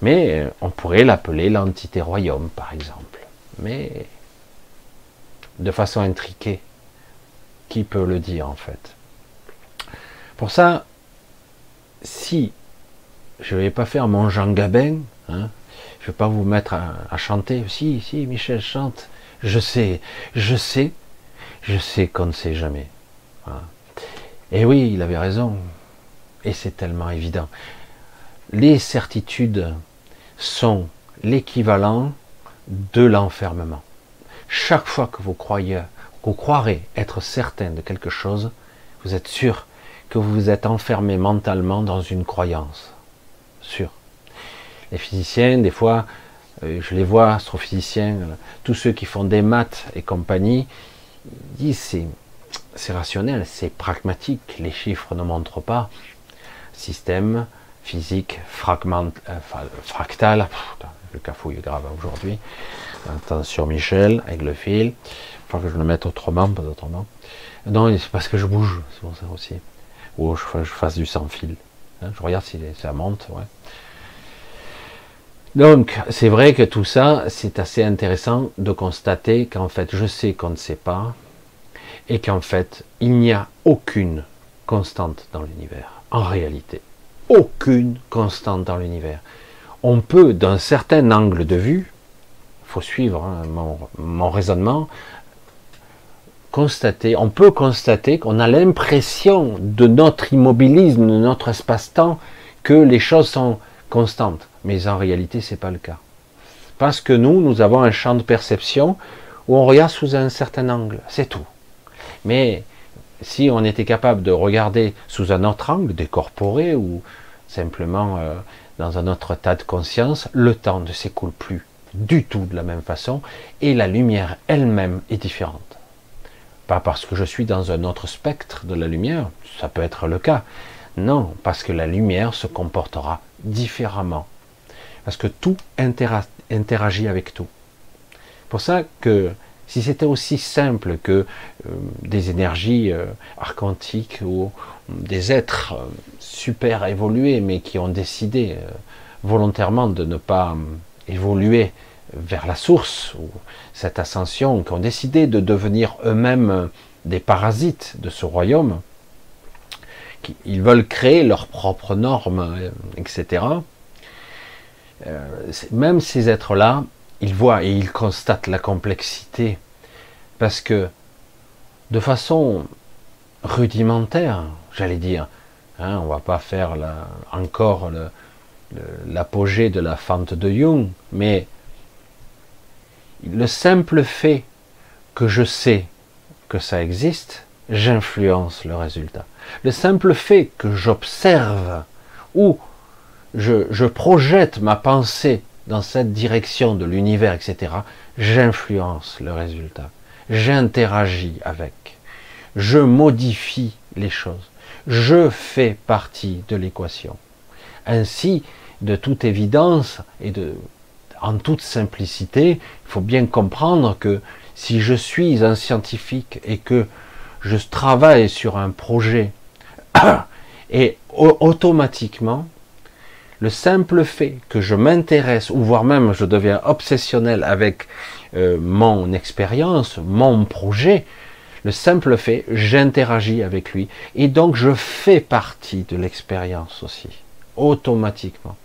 Mais euh, on pourrait l'appeler l'entité royaume, par exemple. Mais de façon intriquée. Qui peut le dire, en fait? Pour ça, si je ne vais pas faire mon Jean Gabin, hein, je ne vais pas vous mettre à, chanter. Si, si, Michel chante. Je sais, je sais, je sais qu'on ne sait jamais. Et oui, il avait raison. Et c'est tellement évident. Les certitudes sont l'équivalent de l'enfermement. Chaque fois que vous croyez, vous croirez être certain de quelque chose, vous êtes sûr que vous vous êtes enfermé mentalement dans une croyance. Sûr. Les physiciens, des fois, euh, je les vois, astrophysiciens, euh, tous ceux qui font des maths et compagnie, disent c'est, c'est rationnel, c'est pragmatique, les chiffres ne montrent pas. Système, physique, euh, fractal, le cafouille grave aujourd'hui. Attention Michel, avec le fil. Il faut que je le mette autrement, pas autrement. Non, c'est parce que je bouge, c'est pour ça aussi. Ou je, je fasse du sans fil. Hein, je regarde si ça monte. Donc, c'est vrai que tout ça, c'est assez intéressant de constater qu'en fait, je sais qu'on ne sait pas, et qu'en fait, il n'y a aucune constante dans l'univers, en réalité. Aucune constante dans l'univers. On peut, d'un certain angle de vue, faut suivre hein, mon, raisonnement, constater, on peut constater qu'on a l'impression de notre immobilisme, de notre espace-temps, que les choses sont constantes. Mais en réalité, c'est pas le cas. Parce que nous, nous avons un champ de perception où on regarde sous un certain angle. C'est tout. Mais si on était capable de regarder sous un autre angle, décorporé ou simplement euh, dans un autre tas de conscience, le temps ne s'écoule plus du tout de la même façon et la lumière elle-même est différente. Pas parce que je suis dans un autre spectre de la lumière, ça peut être le cas. Non, parce que la lumière se comportera différemment. Parce que tout interagit avec tout. Pour ça que si c'était aussi simple que euh, des énergies euh, archontiques ou des êtres euh, super évolués, mais qui ont décidé volontairement de ne pas évoluer vers la source, ou cette ascension, qui ont décidé de devenir eux-mêmes des parasites de ce royaume, ils veulent créer leurs propres normes, etc. Même ces êtres-là, ils voient et ils constatent la complexité, parce que de façon rudimentaire, j'allais dire, hein, on va pas faire encore l'apogée de la fente de Jung, mais le simple fait que je sais que ça existe, j'influence le résultat. Le simple fait que j'observe ou je, projette ma pensée dans cette direction de l'univers, etc., j'influence le résultat. J'interagis avec. Je modifie les choses. Je fais partie de l'équation. Ainsi, de toute évidence et en toute simplicité, il faut bien comprendre que si je suis un scientifique et que je travaille sur un projet et automatiquement, le simple fait que je m'intéresse, ou voire même je deviens obsessionnel avec euh, mon expérience, mon projet, le simple fait, j'interagis avec lui, et donc je fais partie de l'expérience aussi, automatiquement.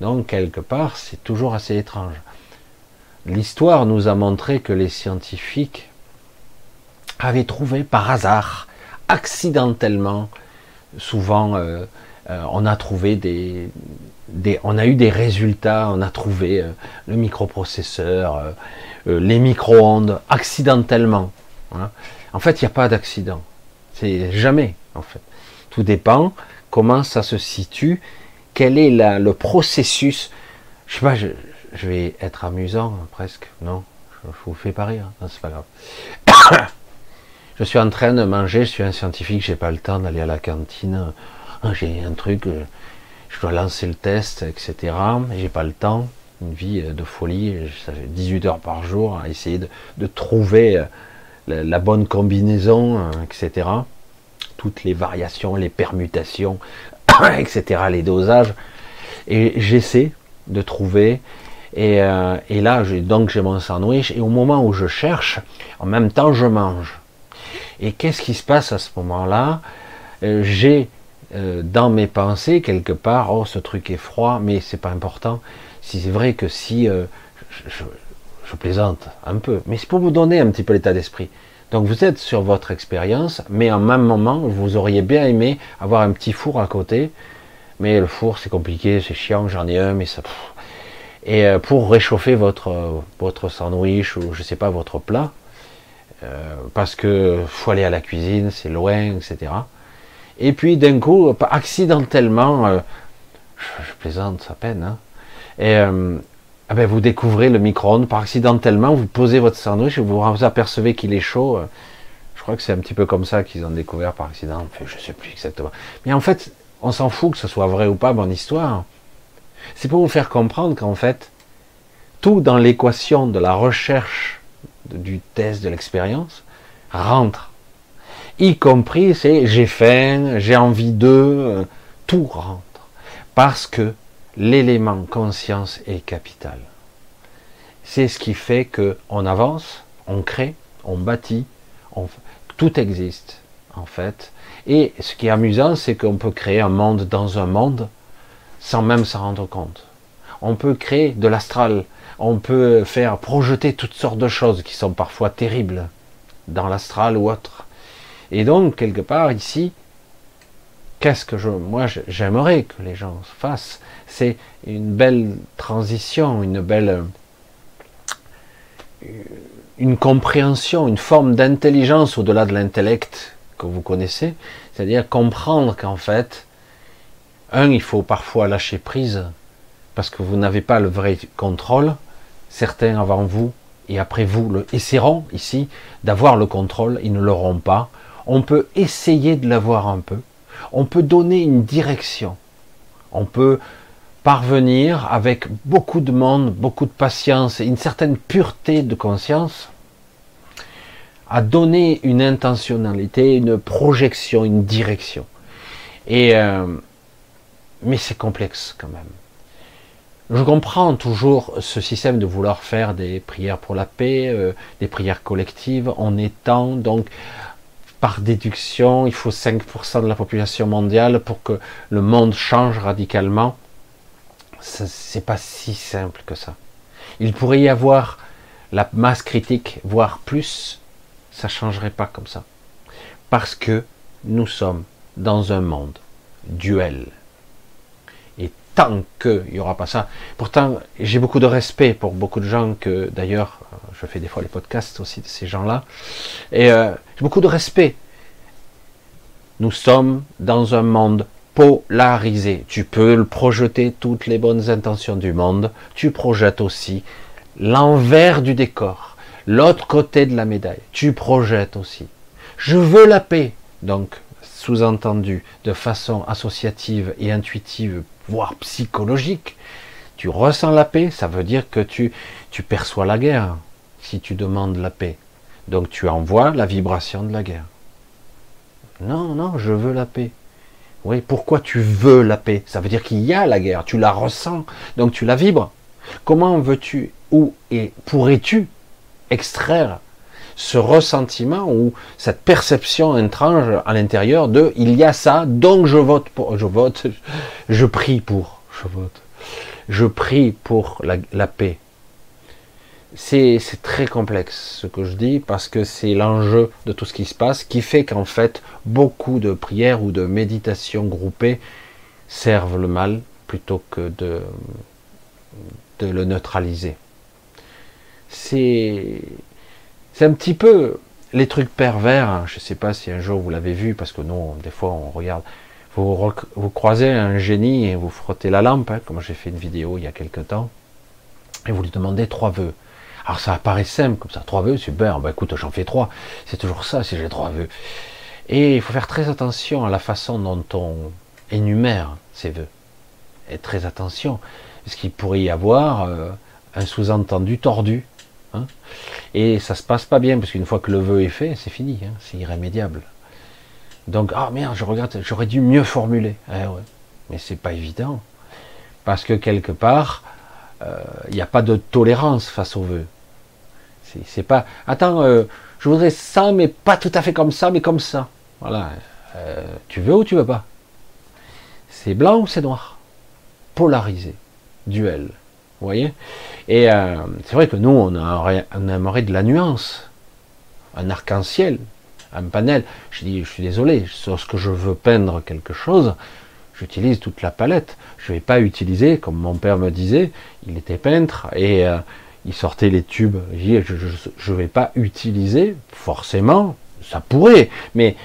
Donc quelque part, c'est toujours assez étrange. L'histoire nous a montré que les scientifiques avaient trouvé par hasard, accidentellement, souvent euh, euh, on a trouvé des, on a eu des résultats, on a trouvé euh, le microprocesseur, les micro-ondes, accidentellement. Hein. En fait, il n'y a pas d'accident. C'est jamais, en fait. Tout dépend comment ça se situe, quel est le processus. Je sais pas, je, vais être amusant presque, non Je vous fais pas rire, c'est pas grave. je suis en train de manger, je suis un scientifique, j'ai pas le temps d'aller à la cantine. J'ai un truc, euh, je dois lancer le test, etc. J'ai pas le temps, une vie euh, de folie, ça fait 18 heures par jour à essayer de, trouver euh, la, bonne combinaison, etc. Toutes les variations, les permutations, etc. Les dosages. Et j'essaie de trouver. Et là, donc j'ai mon sandwich. Et au moment où je cherche, en même temps, je mange. Et qu'est-ce qui se passe à ce moment-là? J'ai euh, dans mes pensées quelque part, oh ce truc est froid, mais c'est pas important. Si c'est vrai que si euh, je, plaisante un peu, mais c'est pour vous donner un petit peu l'état d'esprit. Donc vous êtes sur votre expérience, mais en même moment, vous auriez bien aimé avoir un petit four à côté, mais le four c'est compliqué, c'est chiant, j'en ai un, mais ça. et euh, pour réchauffer votre votre sandwich ou je sais pas votre plat, parce que faut aller à la cuisine, c'est loin, etc. Et puis d'un coup, accidentellement, euh, je, plaisante à peine, hein, et euh, ah ben, vous découvrez le micro-ondes par accidentellement, vous posez votre sandwich vous vous apercevez qu'il est chaud. euh, Je crois que c'est un petit peu comme ça qu'ils ont découvert par accident. Enfin, je sais plus exactement. Mais en fait, on s'en fout que ce soit vrai ou pas, mon histoire. C'est pour vous faire comprendre qu'en fait, tout dans l'équation de la recherche du test, de l'expérience, rentre. Y compris, c'est j'ai faim, j'ai envie de, euh, tout rentre. Parce que l'élément conscience est capital. C'est ce qui fait que on avance, on crée, on bâtit, on, tout existe en fait. Et ce qui est amusant, c'est qu'on peut créer un monde dans un monde sans même s'en rendre compte. On peut créer de l'astral, on peut faire projeter toutes sortes de choses qui sont parfois terribles dans l'astral ou autre. Et donc, quelque part, ici, qu'est-ce que je, moi, j'aimerais que les gens fassent? C'est une belle transition, une belle, euh, une compréhension, une forme d'intelligence au-delà de l'intellect que vous connaissez. C'est-à-dire comprendre qu'en fait, un, il faut parfois lâcher prise parce que vous n'avez pas le vrai contrôle. Certains avant vous et après vous le essaieront ici d'avoir le contrôle, ils ne l'auront pas. On peut essayer de l'avoir un peu. On peut donner une direction. On peut parvenir avec beaucoup de monde, beaucoup de patience et une certaine pureté de conscience à donner une intentionnalité, une projection, une direction. Et euh, mais c'est complexe quand même. Je comprends toujours ce système de vouloir faire des prières pour la paix, euh, des prières collectives, en étant donc par déduction, il faut 5% de la population mondiale pour que le monde change radicalement. C'est pas si simple que ça. Il pourrait y avoir la masse critique, voire plus, ça changerait pas comme ça. Parce que nous sommes dans un monde duel. Tant qu'il n'y aura pas ça, pourtant j'ai beaucoup de respect pour beaucoup de gens que d'ailleurs, euh, je fais des fois les podcasts aussi de ces gens-là, et euh, j'ai beaucoup de respect. Nous sommes dans un monde polarisé. Tu peux projeter toutes les bonnes intentions du monde, tu projettes aussi l'envers du décor, l'autre côté de la médaille. Tu projettes aussi. Je veux la paix. Donc, sous-entendu, de façon associative et intuitive, voire psychologique, tu ressens la paix, ça veut dire que tu, tu perçois la guerre si tu demandes la paix. Donc tu envoies la vibration de la guerre. Non, non, je veux la paix. Oui, pourquoi tu veux la paix? Ça veut dire qu'il y a la guerre, tu la ressens, donc tu la vibres. Comment veux-tu, ou et pourrais-tu extraire ce ressentiment ou cette perception étrange à l'intérieur de il y a ça, donc je vote pour, je vote, je prie pour, je vote, je prie pour la, paix. C'est c'est très complexe ce que je dis parce que c'est l'enjeu de tout ce qui se passe qui fait qu'en fait beaucoup de prières ou de méditations groupées servent le mal plutôt que de, de le neutraliser. C'est c'est un petit peu les trucs pervers. hein. Je ne sais pas si un jour vous l'avez vu, parce que nous, des fois, on regarde. Vous croisez un génie et vous frottez la lampe, hein, comme j'ai fait une vidéo il y a quelque temps, et vous lui demandez trois vœux. Alors ça apparaît simple, comme ça, trois vœux, super, bah écoute, j'en fais trois. C'est toujours ça si j'ai trois vœux. Et il faut faire très attention à la façon dont on énumère ces vœux. Et très attention, parce qu'il pourrait y avoir euh, un sous-entendu tordu. Hein. Et ça se passe pas bien, parce qu'une fois que le vœu est fait, c'est fini, hein, c'est irrémédiable. Donc, ah merde, je regrette, j'aurais dû mieux formuler. Eh. Mais c'est pas évident. Parce que quelque part, euh, il n'y a pas de tolérance face au vœu. C'est pas, attends, euh, je voudrais ça, mais pas tout à fait comme ça, mais comme ça. Voilà. Euh, tu veux ou tu veux pas? C'est blanc ou c'est noir? Polarisé. Duel. Vous voyez? Et euh, c'est vrai que nous, on, on aimerait de la nuance, un arc-en-ciel, un panel. Je dis, je suis désolé, lorsque je veux peindre quelque chose, J'utilise toute la palette. Je vais pas utiliser, comme mon père me disait, il était peintre et euh, il sortait les tubes. Je, je, vais pas utiliser forcément, ça pourrait, mais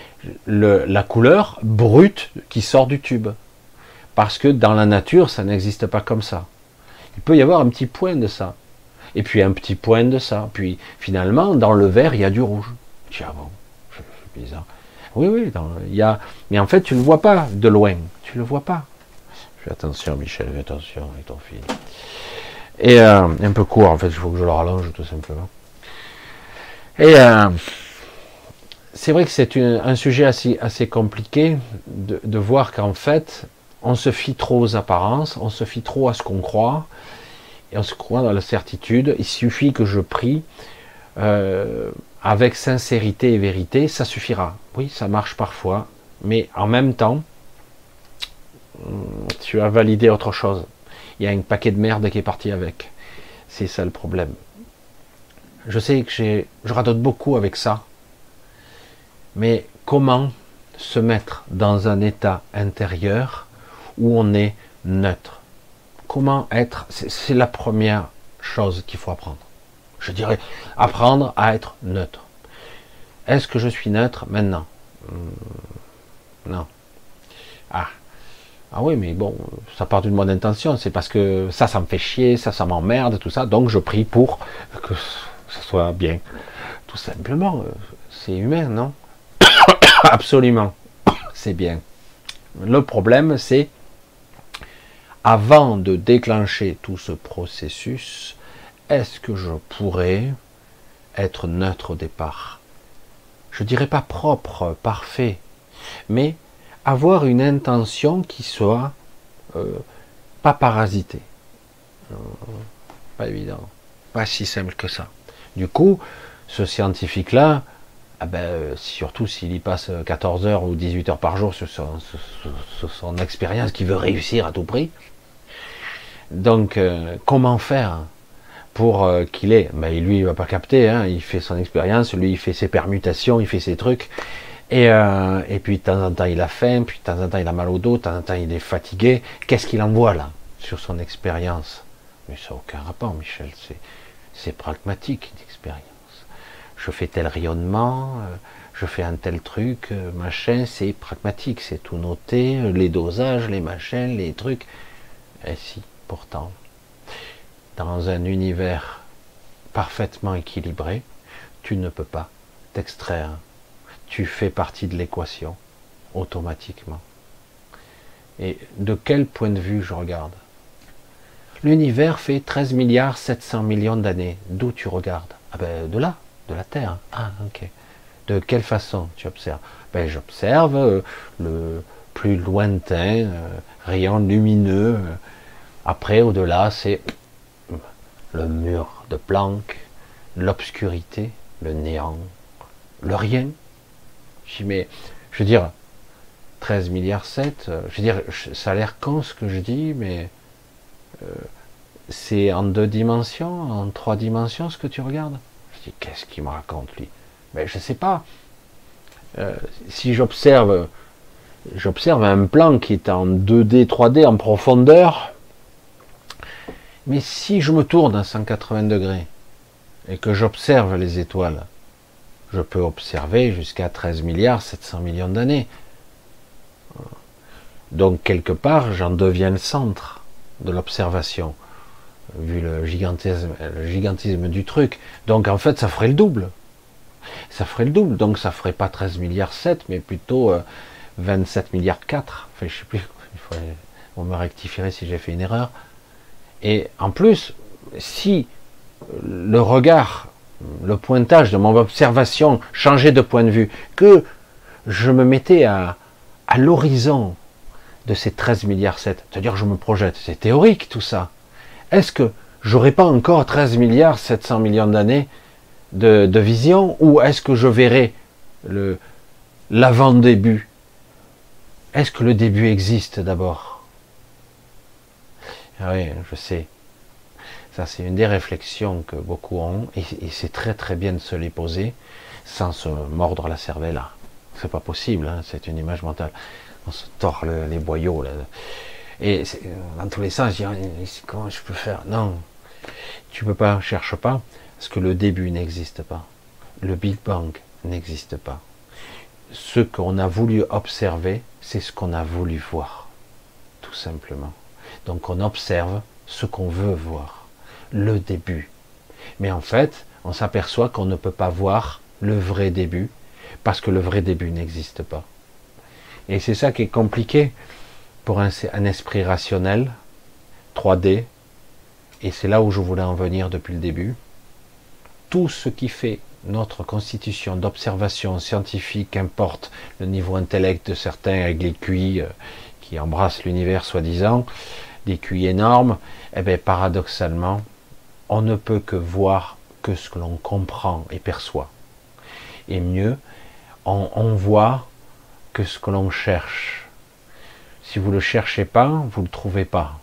le, la couleur brute qui sort du tube. Parce que dans la nature, ça n'existe pas comme ça. Il peut y avoir un petit point de ça. Et puis un petit point de ça. Puis finalement, dans le vert, il y a du rouge. Tiens, bon, c'est bizarre. Oui, oui, il y a. Mais en fait, tu ne le vois pas de loin. Tu le vois pas. Fais attention, Michel, fais attention avec ton fils. Et euh, un peu court, en fait, il faut que je le rallonge tout simplement. Et euh, c'est vrai que c'est un sujet assez, compliqué de voir qu'en fait, on se fie trop aux apparences, on se fie trop à ce qu'on croit, et on se croit dans la certitude. Il suffit que je prie euh, avec sincérité et vérité, ça suffira. Oui, ça marche parfois, mais en même temps, hum, tu as validé autre chose. Il y a un paquet de merde qui est parti avec. C'est ça le problème. Je sais que j'ai, je radote beaucoup avec ça, mais comment se mettre dans un état intérieur où on est neutre? Comment être C'est la première chose qu'il faut apprendre. Je dirais apprendre à être neutre. Est-ce que je suis neutre maintenant? Hmm, Non. Ah. Ah oui, mais bon, ça part d'une bonne intention. C'est parce que ça, ça me fait chier, ça, ça m'emmerde, tout ça. Donc je prie pour que ça soit bien. Tout simplement, c'est humain, non? Absolument. C'est bien. Le problème, c'est avant de déclencher tout ce processus, est-ce que je pourrais être neutre au départ? Je dirais pas propre, parfait, mais avoir une intention qui soit euh, pas parasitée. Euh, pas évident, pas si simple que ça. Du coup, ce scientifique-là, ah ben, surtout s'il y passe 14 heures ou 18 heures par jour sur son, son expérience, qui veut réussir à tout prix, donc, euh, comment faire pour euh, qu'il ait ben, Lui, il va pas capter, hein, il fait son expérience, lui, il fait ses permutations, il fait ses trucs. Et, euh, et puis, de temps en temps, il a faim, puis de temps en temps, il a mal au dos, de temps en temps, il est fatigué. Qu'est-ce qu'il envoie là, sur son expérience? Mais ça n'a aucun rapport, Michel, c'est pragmatique, une. Je fais tel rayonnement, je fais un tel truc, machin, c'est pragmatique, c'est tout noté, les dosages, les machins, les trucs. Et si, Pourtant, dans un univers parfaitement équilibré, tu ne peux pas t'extraire. Tu fais partie de l'équation automatiquement. Et de quel point de vue je regarde? L'univers fait 13 milliards 700 millions d'années. D'où tu regardes? Ah ben de là, de la Terre. Ah ok. De quelle façon tu observes? Ben j'observe euh, le plus lointain euh, rayon lumineux euh, après, au-delà, c'est le mur de Planck, l'obscurité, le néant, le rien. Je dis, mais, je veux dire, 13 milliards 7, euh, je veux dire, ça a l'air con ce que je dis, mais euh, c'est en deux dimensions, en trois dimensions ce que tu regardes. Je dis, qu'est-ce qu'il me raconte lui? Mais je sais pas. Euh, si j'observe, j'observe un plan qui est en 2D, 3D, en profondeur, mais si je me tourne à 180 degrés et que j'observe les étoiles, je peux observer jusqu'à 13 milliards 700 millions d'années. Donc quelque part, j'en deviens le centre de l'observation, vu le gigantisme, du truc. Donc en fait, ça ferait le double. Ça ferait le double, donc ça ferait pas 13 milliards 7, mais plutôt 27 euh, milliards 4. Enfin, je sais plus, on me rectifierait si j'ai fait une erreur. Et en plus, si le regard, le pointage de mon observation changeait de point de vue, que je me mettais à, l'horizon de ces 13 milliards 7, c'est-à-dire je me projette, c'est théorique tout ça. Est-ce que j'aurais pas encore 13 milliards 700 millions d'années de, de, vision ou est-ce que je verrai l'avant-début? Est-ce que le début existe d'abord? Ah oui, je sais. Ça, c'est une des réflexions que beaucoup ont, et, c'est très très bien de se les poser sans se mordre la cervelle. C'est pas possible, hein, c'est une image mentale. on se tord le- les boyaux. Et dans tous les sens, je dis, Ah, comment je peux faire? Non, tu peux pas, cherche pas, parce que le début n'existe pas. Le Big Bang n'existe pas. Ce qu'on a voulu observer, c'est ce qu'on a voulu voir, tout simplement. Donc on observe ce qu'on veut voir, le début. Mais en fait, on s'aperçoit qu'on ne peut pas voir le vrai début, parce que le vrai début n'existe pas. Et c'est ça qui est compliqué pour un, esprit rationnel, 3D, et c'est là où je voulais en venir depuis le début. Tout ce qui fait notre constitution d'observation scientifique, qu'importe le niveau intellect de certains avec les QI euh, qui embrassent l'univers soi-disant, des QI énormes, eh bien paradoxalement, on ne peut que voir que ce que l'on comprend et perçoit. Et mieux, on, on voit que ce que l'on cherche. Si vous ne le cherchez pas, vous ne le trouvez pas.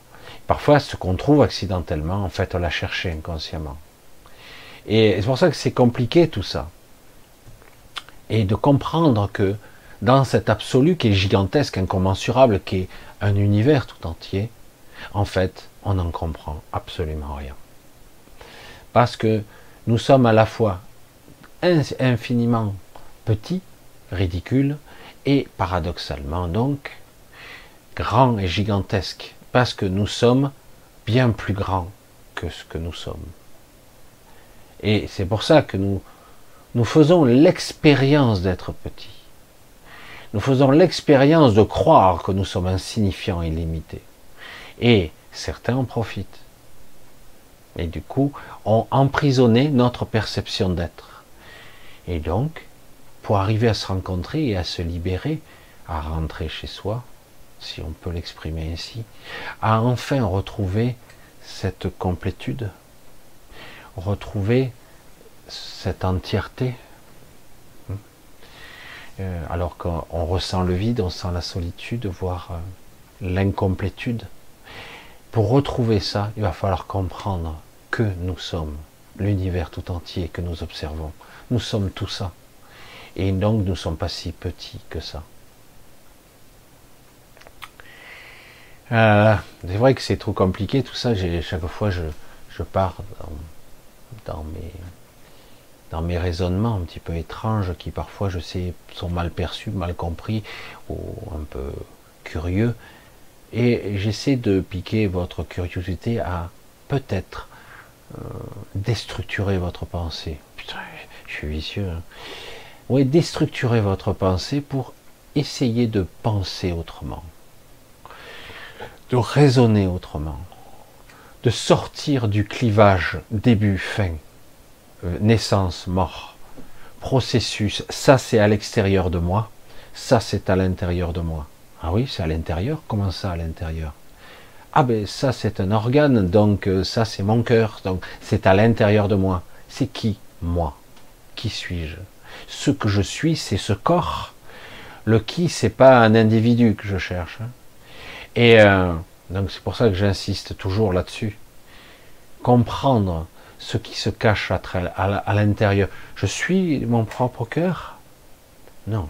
Parfois, ce qu'on trouve accidentellement, en fait, on l'a cherché inconsciemment. Et c'est pour ça que c'est compliqué tout ça. Et de comprendre que dans cet absolu qui est gigantesque, incommensurable, qui est un univers tout entier, en fait, on n'en comprend absolument rien. Parce que nous sommes à la fois infiniment petits, ridicules, et paradoxalement donc grands et gigantesques, parce que nous sommes bien plus grands que ce que nous sommes. Et c'est pour ça que nous, faisons l'expérience d'être petits. Nous faisons l'expérience de croire que nous sommes insignifiants et limités. Et certains en profitent. Et du coup, ont emprisonné notre perception d'être. Et donc, pour arriver à se rencontrer et à se libérer, à rentrer chez soi, si on peut l'exprimer ainsi, à enfin retrouver cette complétude, retrouver cette entièreté. Euh, alors qu'on ressent le vide, on sent la solitude, voire euh, l'incomplétude. Pour retrouver ça, il va falloir comprendre que nous sommes l'univers tout entier que nous observons. Nous sommes tout ça. Et donc nous ne sommes pas si petits que ça. Euh, c'est vrai que c'est trop compliqué tout ça. Chaque fois, je, pars dans mes raisonnements un petit peu étranges qui parfois, je sais, sont mal perçus, mal compris ou un peu curieux. Et j'essaie de piquer votre curiosité à peut-être euh, déstructurer votre pensée. Putain, je suis vicieux. Hein. Oui, déstructurer votre pensée pour essayer de penser autrement, de raisonner autrement, de sortir du clivage début-fin, euh, naissance, mort, processus. Ça, c'est à l'extérieur de moi. Ça, c'est à l'intérieur de moi. Ah oui, c'est à l'intérieur. Comment ça, à l'intérieur? Ah ben, ça, c'est un organe. Donc, euh, ça, c'est mon cœur. Donc, c'est à l'intérieur de moi. C'est qui Moi? Qui suis-je? Ce que je suis, c'est ce corps. Le qui, c'est pas un individu que je cherche. Hein. Et euh, donc, c'est pour ça que j'insiste toujours là-dessus. Comprendre ce qui se cache à, à l'intérieur. Je suis mon propre cœur? Non.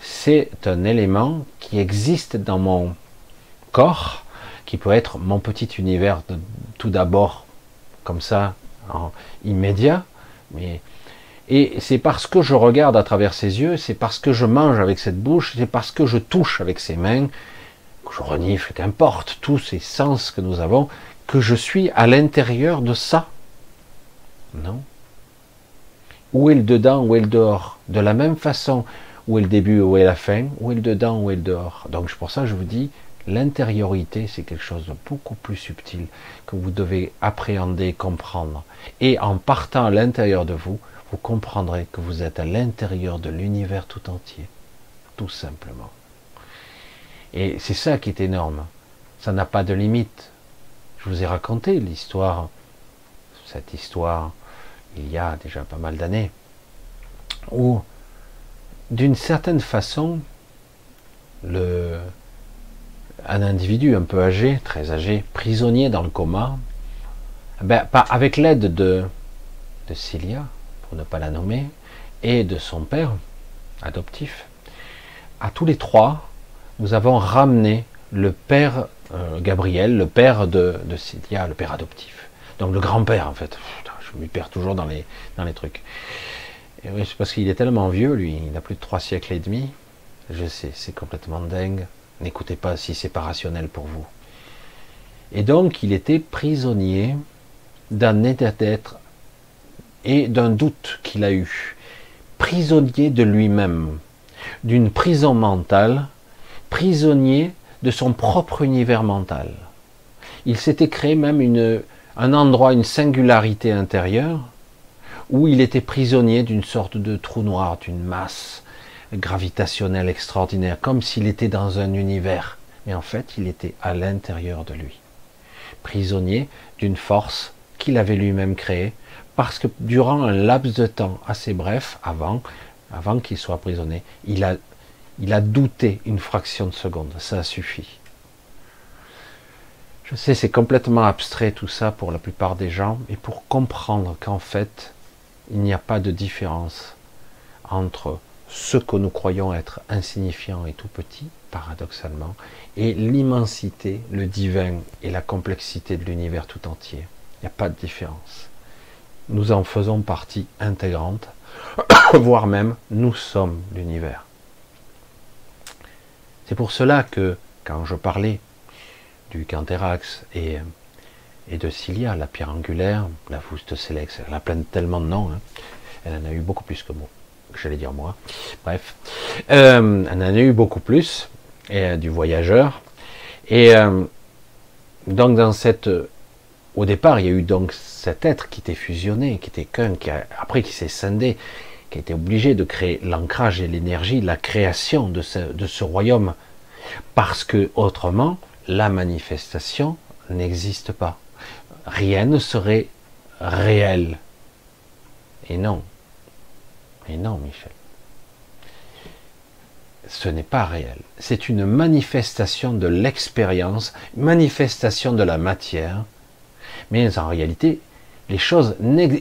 C'est un élément qui existe dans mon corps, qui peut être mon petit univers tout d'abord, comme ça, immédiat, mais et c'est parce que je regarde à travers ses yeux, c'est parce que je mange avec cette bouche, c'est parce que je touche avec ses mains, que je renifle, qu'importe, tous ces sens que nous avons, que je suis à l'intérieur de ça. Non. Où est le dedans, où est le dehors? De la même façon, où est le début, où est la fin, où est le dedans, où est le dehors. Donc pour ça, je vous dis, l'intériorité, c'est quelque chose de beaucoup plus subtil que vous devez appréhender, comprendre. Et en partant à l'intérieur de vous, vous comprendrez que vous êtes à l'intérieur de l'univers tout entier. Tout simplement. Et c'est ça qui est énorme. Ça n'a pas de limite. Je vous ai raconté l'histoire, cette histoire, il y a déjà pas mal d'années, où, d'une certaine façon, un individu un peu âgé, très âgé, prisonnier dans le coma, ben, avec l'aide de, de Cilia, pour ne pas la nommer, et de son père adoptif, à tous les trois, nous avons ramené le père euh, Gabriel, le père de, de Célia, le père adoptif. Donc le grand-père, en fait. Je me perds toujours dans les trucs. C'est parce qu'il est tellement vieux, lui, il a plus de trois siècles et demi. Je sais, c'est complètement dingue. N'écoutez pas si c'est pas rationnel pour vous. Et donc, il était prisonnier d'un état d'être et d'un doute qu'il a eu. Prisonnier de lui-même, d'une prison mentale, prisonnier de son propre univers mental. Il s'était créé même un endroit, une singularité intérieure, où il était prisonnier d'une sorte de trou noir, d'une masse gravitationnelle extraordinaire, comme s'il était dans un univers. Mais en fait, il était à l'intérieur de lui. Prisonnier d'une force qu'il avait lui-même créée, parce que durant un laps de temps assez bref, avant, qu'il soit prisonnier, il a, il a douté une fraction de seconde. Ça a suffi. Je sais, c'est complètement abstrait tout ça pour la plupart des gens, et pour comprendre qu'en fait, il n'y a pas de différence entre ce que nous croyons être insignifiant et tout petit, paradoxalement, et l'immensité, le divin et la complexité de l'univers tout entier. Il n'y a pas de différence. Nous en faisons partie intégrante, voire même nous sommes l'univers. C'est pour cela que quand je parlais du Canthérax et, et de Cilia, la pierre angulaire, la Fouste Sélex, elle a plein de tellement de noms, hein. elle en a eu beaucoup plus que moi, j'allais dire moi, bref, euh, elle en a eu beaucoup plus, et, euh, du voyageur, et euh, donc dans cette, au départ il y a eu donc cet être qui était fusionné, qui était qu'un, qui a, après qui s'est scindé, qui a été obligé de créer l'ancrage et l'énergie, la création de ce, de ce royaume, parce que autrement, la manifestation n'existe pas. Rien ne serait réel. Et non. Et non, Michel. Ce n'est pas réel. C'est une manifestation de l'expérience, manifestation de la matière. Mais en réalité, les choses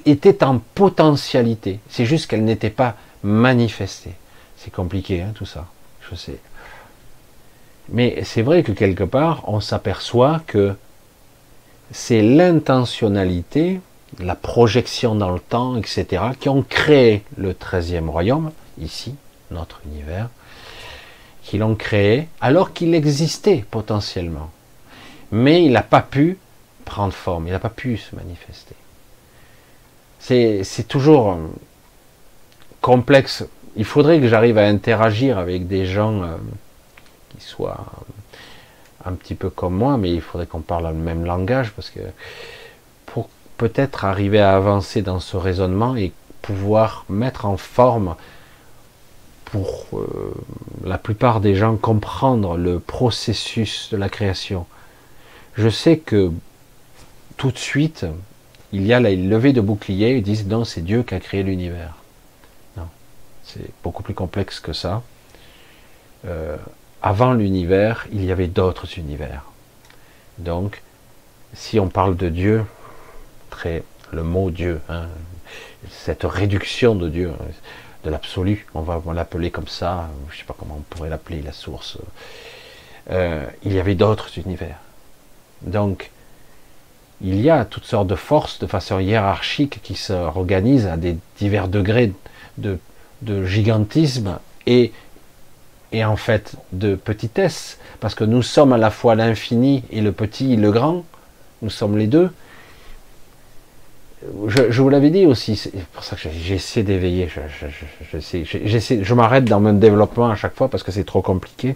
étaient en potentialité. C'est juste qu'elles n'étaient pas manifestées. C'est compliqué, hein, tout ça. Je sais. Mais c'est vrai que quelque part, on s'aperçoit que c'est l'intentionnalité, la projection dans le temps, etc., qui ont créé le 13e royaume, ici, notre univers, qui l'ont créé alors qu'il existait potentiellement. Mais il n'a pas pu prendre forme, il n'a pas pu se manifester. C'est toujours complexe. Il faudrait que j'arrive à interagir avec des gens euh, qui soient un petit peu comme moi, mais il faudrait qu'on parle le même langage parce que pour peut-être arriver à avancer dans ce raisonnement et pouvoir mettre en forme pour euh, la plupart des gens comprendre le processus de la création. Je sais que tout de suite, il y a la levée de bouclier, ils disent non, c'est Dieu qui a créé l'univers. Non, c'est beaucoup plus complexe que ça. Euh, avant l'univers, il y avait d'autres univers. Donc, si on parle de Dieu, très le mot Dieu, hein, cette réduction de Dieu, de l'absolu, on va l'appeler comme ça, je ne sais pas comment on pourrait l'appeler, la source. Euh, il y avait d'autres univers. Donc, il y a toutes sortes de forces de façon hiérarchique qui s'organisent à des divers degrés de, de gigantisme et et en fait de petitesse, parce que nous sommes à la fois l'infini et le petit, le grand, nous sommes les deux. Je, vous l'avais dit aussi, c'est pour ça que j'essaie d'éveiller, je, je, je m'arrête dans mon développement à chaque fois parce que c'est trop compliqué.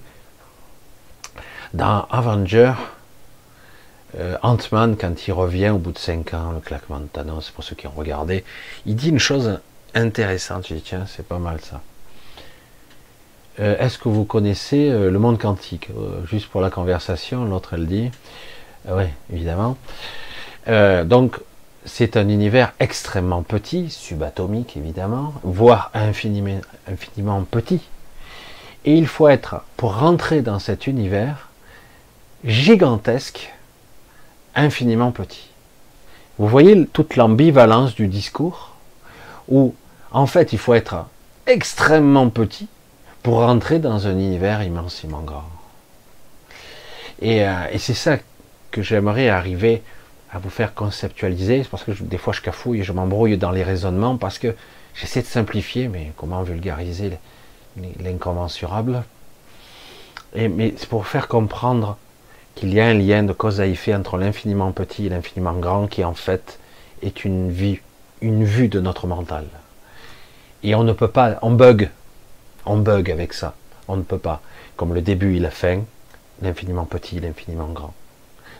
Dans Avenger, euh, Ant-Man, quand il revient au bout de 5 ans, le claquement de Thanos, pour ceux qui ont regardé, il dit une chose intéressante, je dis tiens, c'est pas mal ça. Euh, est-ce que vous connaissez euh, le monde quantique? Euh, Juste pour la conversation, l'autre elle dit. oui, évidemment. donc, c'est un univers extrêmement petit, subatomique évidemment, voire infiniment, infiniment petit. Et il faut être, pour rentrer dans cet univers, gigantesque, infiniment petit. Vous voyez toute l'ambivalence du discours, où en fait il faut être extrêmement petit pour rentrer dans un univers immensément grand. Et, euh, et c'est ça que j'aimerais arriver à vous faire conceptualiser. Parce que des fois je cafouille et je m'embrouille dans les raisonnements parce que j'essaie de simplifier, mais comment vulgariser l'incommensurable? Et, Mais c'est pour faire comprendre qu'il y a un lien de cause à effet entre l'infiniment petit et l'infiniment grand qui en fait est une une vue de notre mental. Et on ne peut pas, on bug, on bug avec ça. On ne peut pas. Comme le début et la fin, l'infiniment petit, l'infiniment grand.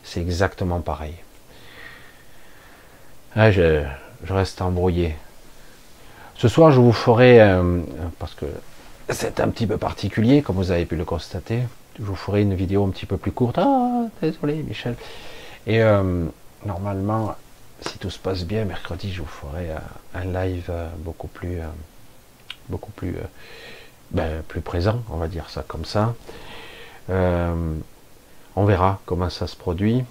C'est exactement pareil. Ah, je, reste embrouillé. Ce soir, je vous ferai, euh, parce que c'est un petit peu particulier, comme vous avez pu le constater, je vous ferai une vidéo un petit peu plus courte. Ah, désolé, Michel. Et euh, normalement, si tout se passe bien, mercredi, je vous ferai euh, un live beaucoup plus, beaucoup plus, ben, plus présent, on va dire ça comme ça. Euh, on verra comment ça se produit,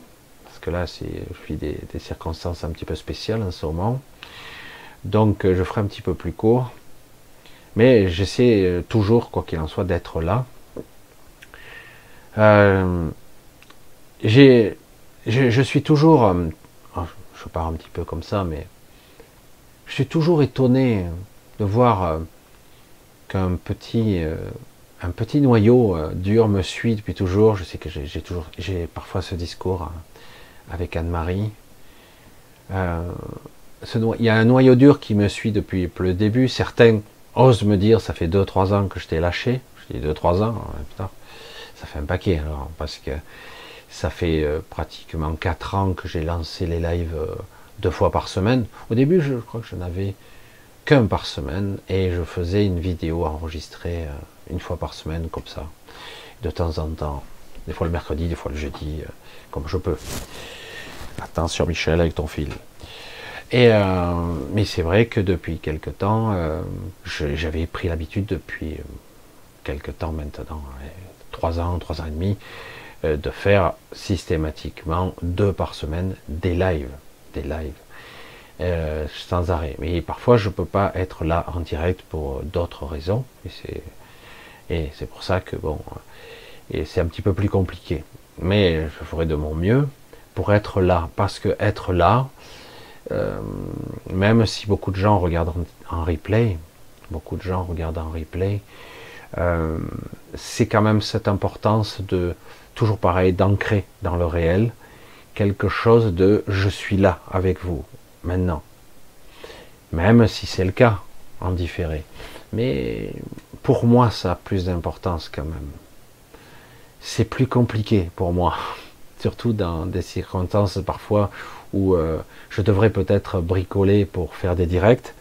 parce que là, c'est, je vis des, circonstances un petit peu spéciales en ce moment. Donc, euh, je ferai un petit peu plus court. Mais j'essaie euh, toujours, quoi qu'il en soit, d'être là. J'ai, je, je suis toujours, oh, je pars un petit peu comme ça, mais je suis toujours étonné de voir petit, euh, un petit noyau euh, dur me suit depuis toujours. Je sais que j'ai toujours, j'ai parfois ce discours euh, avec Anne-Marie. Euh, il y a un noyau dur qui me suit depuis le début. Certains osent me dire, ça fait 2-3 ans que je t'ai lâché. Je dis 2-3 ans, putain, ça fait un paquet alors, parce que ça fait pratiquement 4 ans que j'ai lancé les lives deux fois par semaine. Au début, je crois que je n'avais qu'un par semaine et je faisais une vidéo enregistrée euh, une fois par semaine comme ça, de temps en temps. Des fois le mercredi, des fois le jeudi, euh, comme je peux. Attention Michel avec ton fil. Et euh, mais c'est vrai que depuis quelque temps, j'avais pris l'habitude depuis quelque temps maintenant, trois ans, trois ans et demi, de faire systématiquement deux par semaine des lives, des lives, euh, sans arrêt. Mais parfois je peux pas être là en direct pour d'autres raisons, et c'est pour ça que bon, et c'est un petit peu plus compliqué. Mais je ferai de mon mieux pour être là, parce que être là, euh, même si beaucoup de gens regardent en, replay, beaucoup de gens regardent en replay, euh, c'est quand même cette importance de toujours pareil, d'ancrer dans le réel quelque chose de je suis là avec vous maintenant, même si c'est le cas en différé. Mais pour moi, ça a plus d'importance quand même. C'est plus compliqué pour moi, surtout dans des circonstances parfois où euh, je devrais peut-être bricoler pour faire des directs.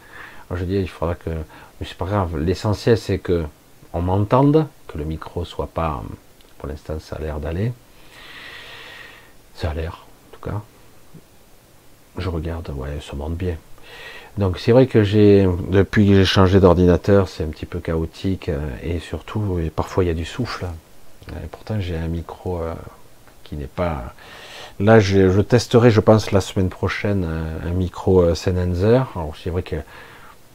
Je dis, il faudra que, mais c'est pas grave. L'essentiel c'est que on m'entende, que le micro soit pas, pour l'instant ça a l'air d'aller. Ça a l'air, en tout cas. Je regarde, ouais, ça monte bien. Donc c'est vrai que j'ai, depuis que j'ai changé d'ordinateur, c'est un petit peu chaotique euh, et surtout, parfois il y a du souffle. Et pourtant j'ai un micro euh, qui n'est pas. Là, je, testerai, je pense, la semaine prochaine un, micro euh, Sennheiser. Alors c'est vrai que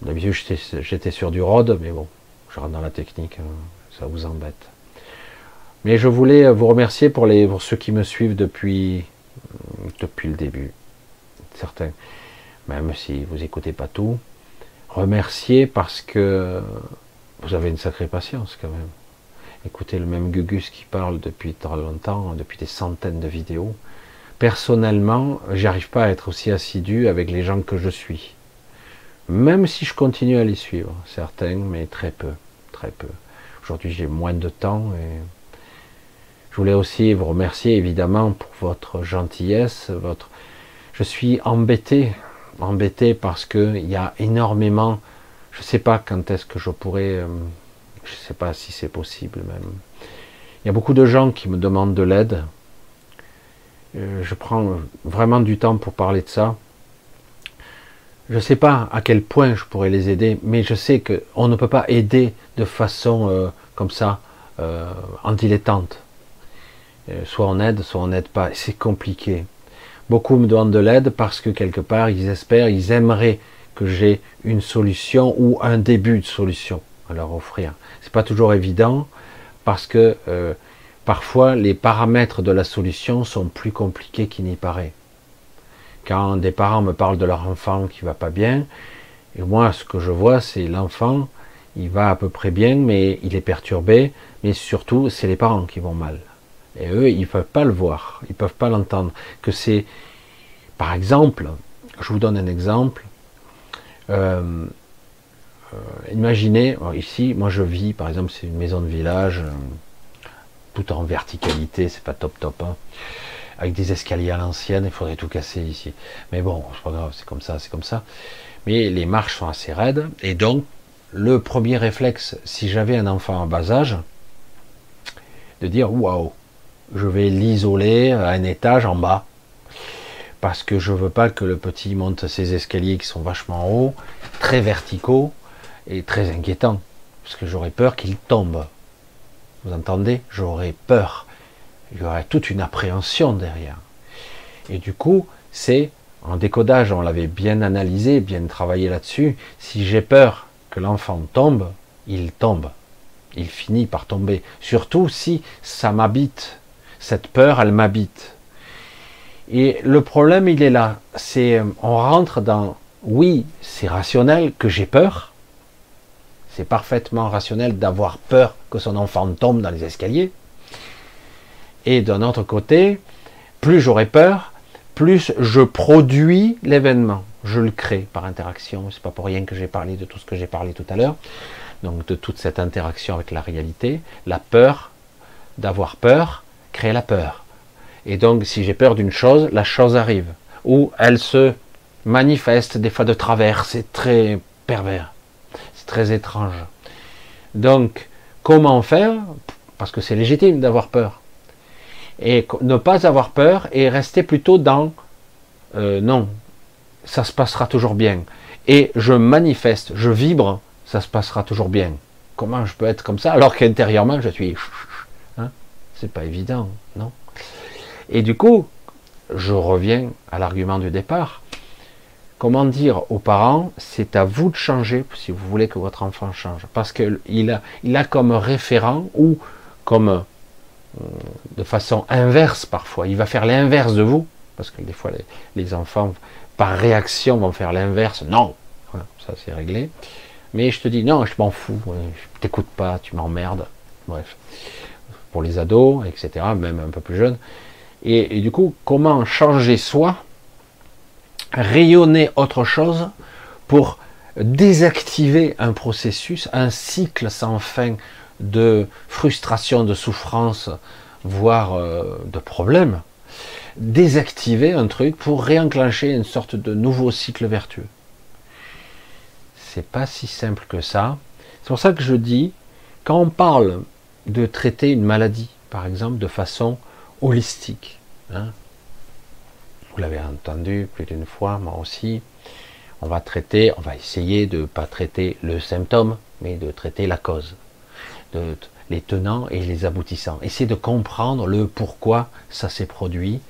d'habitude j'étais, j'étais sur du Rode, mais bon, je rentre dans la technique, hein, ça vous embête. Mais je voulais vous remercier pour, les, pour ceux qui me suivent depuis, depuis le début. Certains, même si vous écoutez pas tout, remercier parce que vous avez une sacrée patience quand même. Écoutez le même Gugus qui parle depuis très longtemps, depuis des centaines de vidéos. Personnellement, j'arrive pas à être aussi assidu avec les gens que je suis. Même si je continue à les suivre, certains, mais très peu, très peu. Aujourd'hui, j'ai moins de temps et je voulais aussi vous remercier évidemment pour votre gentillesse, votre. Je suis embêté, embêté parce que il y a énormément. Je sais pas quand est-ce que je pourrais. euh, Je sais pas si c'est possible même. Il y a beaucoup de gens qui me demandent de l'aide. Euh, Je prends vraiment du temps pour parler de ça. Je ne sais pas à quel point je pourrais les aider, mais je sais qu'on ne peut pas aider de façon euh, comme ça, euh, en dilettante. Soit on aide, soit on n'aide pas. C'est compliqué. Beaucoup me demandent de l'aide parce que quelque part, ils espèrent, ils aimeraient que j'ai une solution ou un début de solution à leur offrir. C'est pas toujours évident parce que euh, parfois les paramètres de la solution sont plus compliqués qu'il n'y paraît. Quand des parents me parlent de leur enfant qui va pas bien, et moi ce que je vois c'est l'enfant, il va à peu près bien, mais il est perturbé, mais surtout c'est les parents qui vont mal. Et eux, ils peuvent pas le voir, ils peuvent pas l'entendre. Que c'est, par exemple, je vous donne un exemple. Euh, euh, imaginez, ici, moi je vis, par exemple, c'est une maison de village, euh, tout en verticalité, c'est pas top top, hein, avec des escaliers à l'ancienne, il faudrait tout casser ici. Mais bon, c'est pas grave, c'est comme ça, c'est comme ça. Mais les marches sont assez raides, et donc le premier réflexe, si j'avais un enfant en bas âge, de dire waouh, je vais l'isoler à un étage en bas, parce que je veux pas que le petit monte ces escaliers qui sont vachement hauts, très verticaux et très inquiétants, parce que j'aurais peur qu'il tombe. Vous entendez? J'aurais peur. Il y aurait toute une appréhension derrière. Et du coup, c'est en décodage, on l'avait bien analysé, bien travaillé là-dessus. Si j'ai peur que l'enfant tombe, il tombe. Il finit par tomber. Surtout si ça m'habite. Cette peur, elle m'habite. Et le problème, il est là. C'est, on rentre dans, oui, c'est rationnel que j'ai peur. C'est parfaitement rationnel d'avoir peur que son enfant tombe dans les escaliers. Et d'un autre côté, plus j'aurai peur, plus je produis l'événement. Je le crée par interaction. C'est pas pour rien que j'ai parlé de tout ce que j'ai parlé tout à l'heure. Donc de toute cette interaction avec la réalité, la peur, d'avoir peur, crée la peur. Et donc, si j'ai peur d'une chose, la chose arrive. Ou elle se manifeste des fois de travers. C'est très pervers. C'est très étrange. Donc, comment faire? Parce que c'est légitime d'avoir peur. Et ne pas avoir peur et rester plutôt dans euh, non, ça se passera toujours bien. Et je manifeste, je vibre, ça se passera toujours bien. Comment je peux être comme ça alors qu'intérieurement je suis. Hein C'est pas évident, non? Et du coup, je reviens à l'argument du départ. Comment dire aux parents, c'est à vous de changer si vous voulez que votre enfant change. Parce qu'il a, il a comme référent ou comme euh, de façon inverse parfois. Il va faire l'inverse de vous. Parce que des fois, les, enfants, par réaction, vont faire l'inverse. Non, ça c'est réglé. Mais je te dis, non, je m'en fous, je t'écoute pas, tu m'emmerdes. Bref. Pour les ados, etc., même un peu plus jeunes. Et, du coup, comment changer soi, rayonner autre chose pour désactiver un processus, un cycle sans fin de frustration, de souffrance, voire euh, de problèmes, désactiver un truc pour réenclencher une sorte de nouveau cycle vertueux. C'est pas si simple que ça. C'est pour ça que je dis, quand on parle de traiter une maladie, par exemple, de façon holistique. Hein. Vous l'avez entendu plus d'une fois, moi aussi. On va traiter, on va essayer de ne pas traiter le symptôme, mais de traiter la cause, les tenants et les aboutissants. Essayer de comprendre le pourquoi ça s'est produit,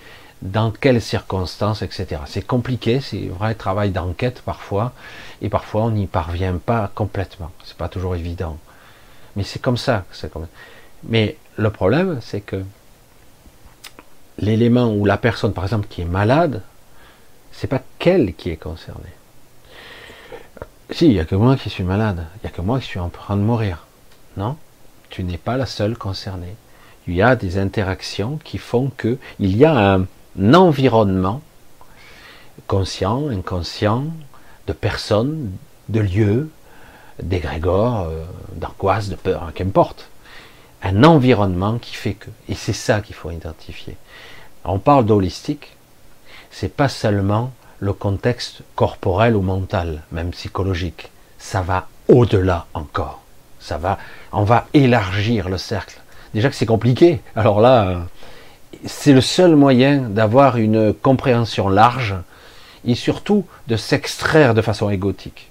dans quelles circonstances, etc. C'est compliqué, c'est vrai travail d'enquête parfois, et parfois on n'y parvient pas complètement. C'est pas toujours évident. Mais c'est comme ça. Comme... Mais le problème, c'est que l'élément où la personne, par exemple, qui est malade, c'est pas qu'elle qui est concernée. Si, il n'y a que moi qui suis malade, il n'y a que moi qui suis en train de mourir. Non, tu n'es pas la seule concernée. Il y a des interactions qui font que il y a un environnement conscient, inconscient, de personnes, de lieux, d'égrégores, euh, d'angoisse, de peur, qu'importe. Un environnement qui fait que. Et c'est ça qu'il faut identifier on parle d'holistique, c'est pas seulement le contexte corporel ou mental, même psychologique. Ça va au-delà encore. Ça va, on va élargir le cercle. Déjà que c'est compliqué. Alors là, c'est le seul moyen d'avoir une compréhension large et surtout de s'extraire de façon égotique.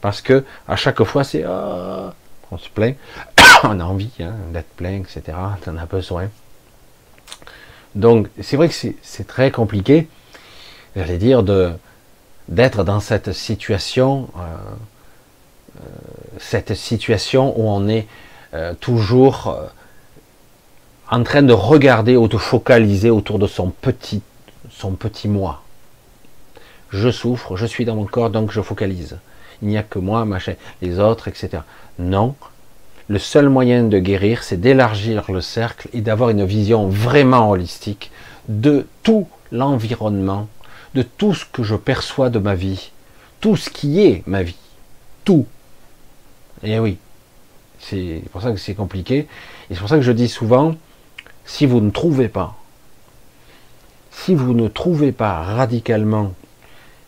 Parce que à chaque fois, c'est ah, on se plaint, on a envie hein, d'être plein, etc. On en a besoin. Donc c'est vrai que c'est très compliqué, j'allais dire, d'être dans cette situation, euh, euh, cette situation où on est euh, toujours en train de regarder ou de focaliser autour de son petit, son petit moi. Je souffre, je suis dans mon corps, donc je focalise. Il n'y a que moi, machin, les autres, etc. Non. Le seul moyen de guérir, c'est d'élargir le cercle et d'avoir une vision vraiment holistique de tout l'environnement, de tout ce que je perçois de ma vie, tout ce qui est ma vie. Tout. Et oui. C'est pour ça que c'est compliqué. Et c'est pour ça que je dis souvent, si vous ne trouvez pas, si vous ne trouvez pas radicalement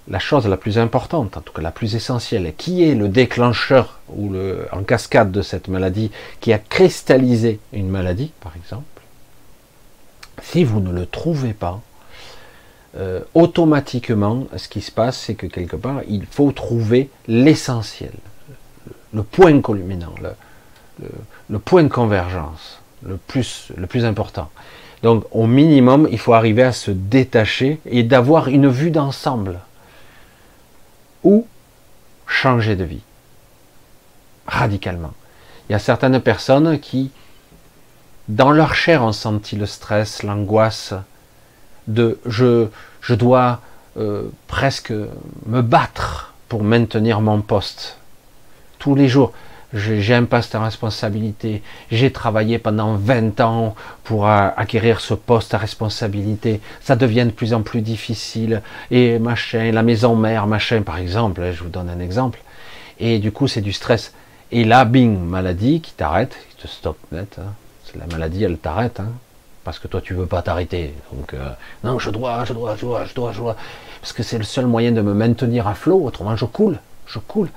la chose la plus importante, en tout cas la plus essentielle, qui est le déclencheur ou le, en cascade de cette maladie, qui a cristallisé une maladie, par exemple, si vous ne le trouvez pas, euh, automatiquement, ce qui se passe, c'est que quelque part, il faut trouver l'essentiel, le point culminant, le, point de convergence, le plus important. Donc, au minimum, il faut arriver à se détacher et d'avoir une vue d'ensemble. Ou changer de vie. Radicalement. Il y a certaines personnes qui, dans leur chair, ont senti le stress, l'angoisse de je, je dois euh, presque me battre pour maintenir mon poste. Tous les jours j'ai un poste à responsabilité, j'ai travaillé pendant 20 ans pour acquérir ce poste à responsabilité, ça devient de plus en plus difficile, et machin, la maison mère, machin, par exemple, je vous donne un exemple, et du coup c'est du stress. Et là, bing, maladie qui t'arrête, qui te stoppe net, hein. la maladie, elle t'arrête, hein. parce que toi tu veux pas t'arrêter, donc euh, non, je dois, je dois, je dois, je dois, je dois, parce que c'est le seul moyen de me maintenir à flot, autrement je coule, je coule.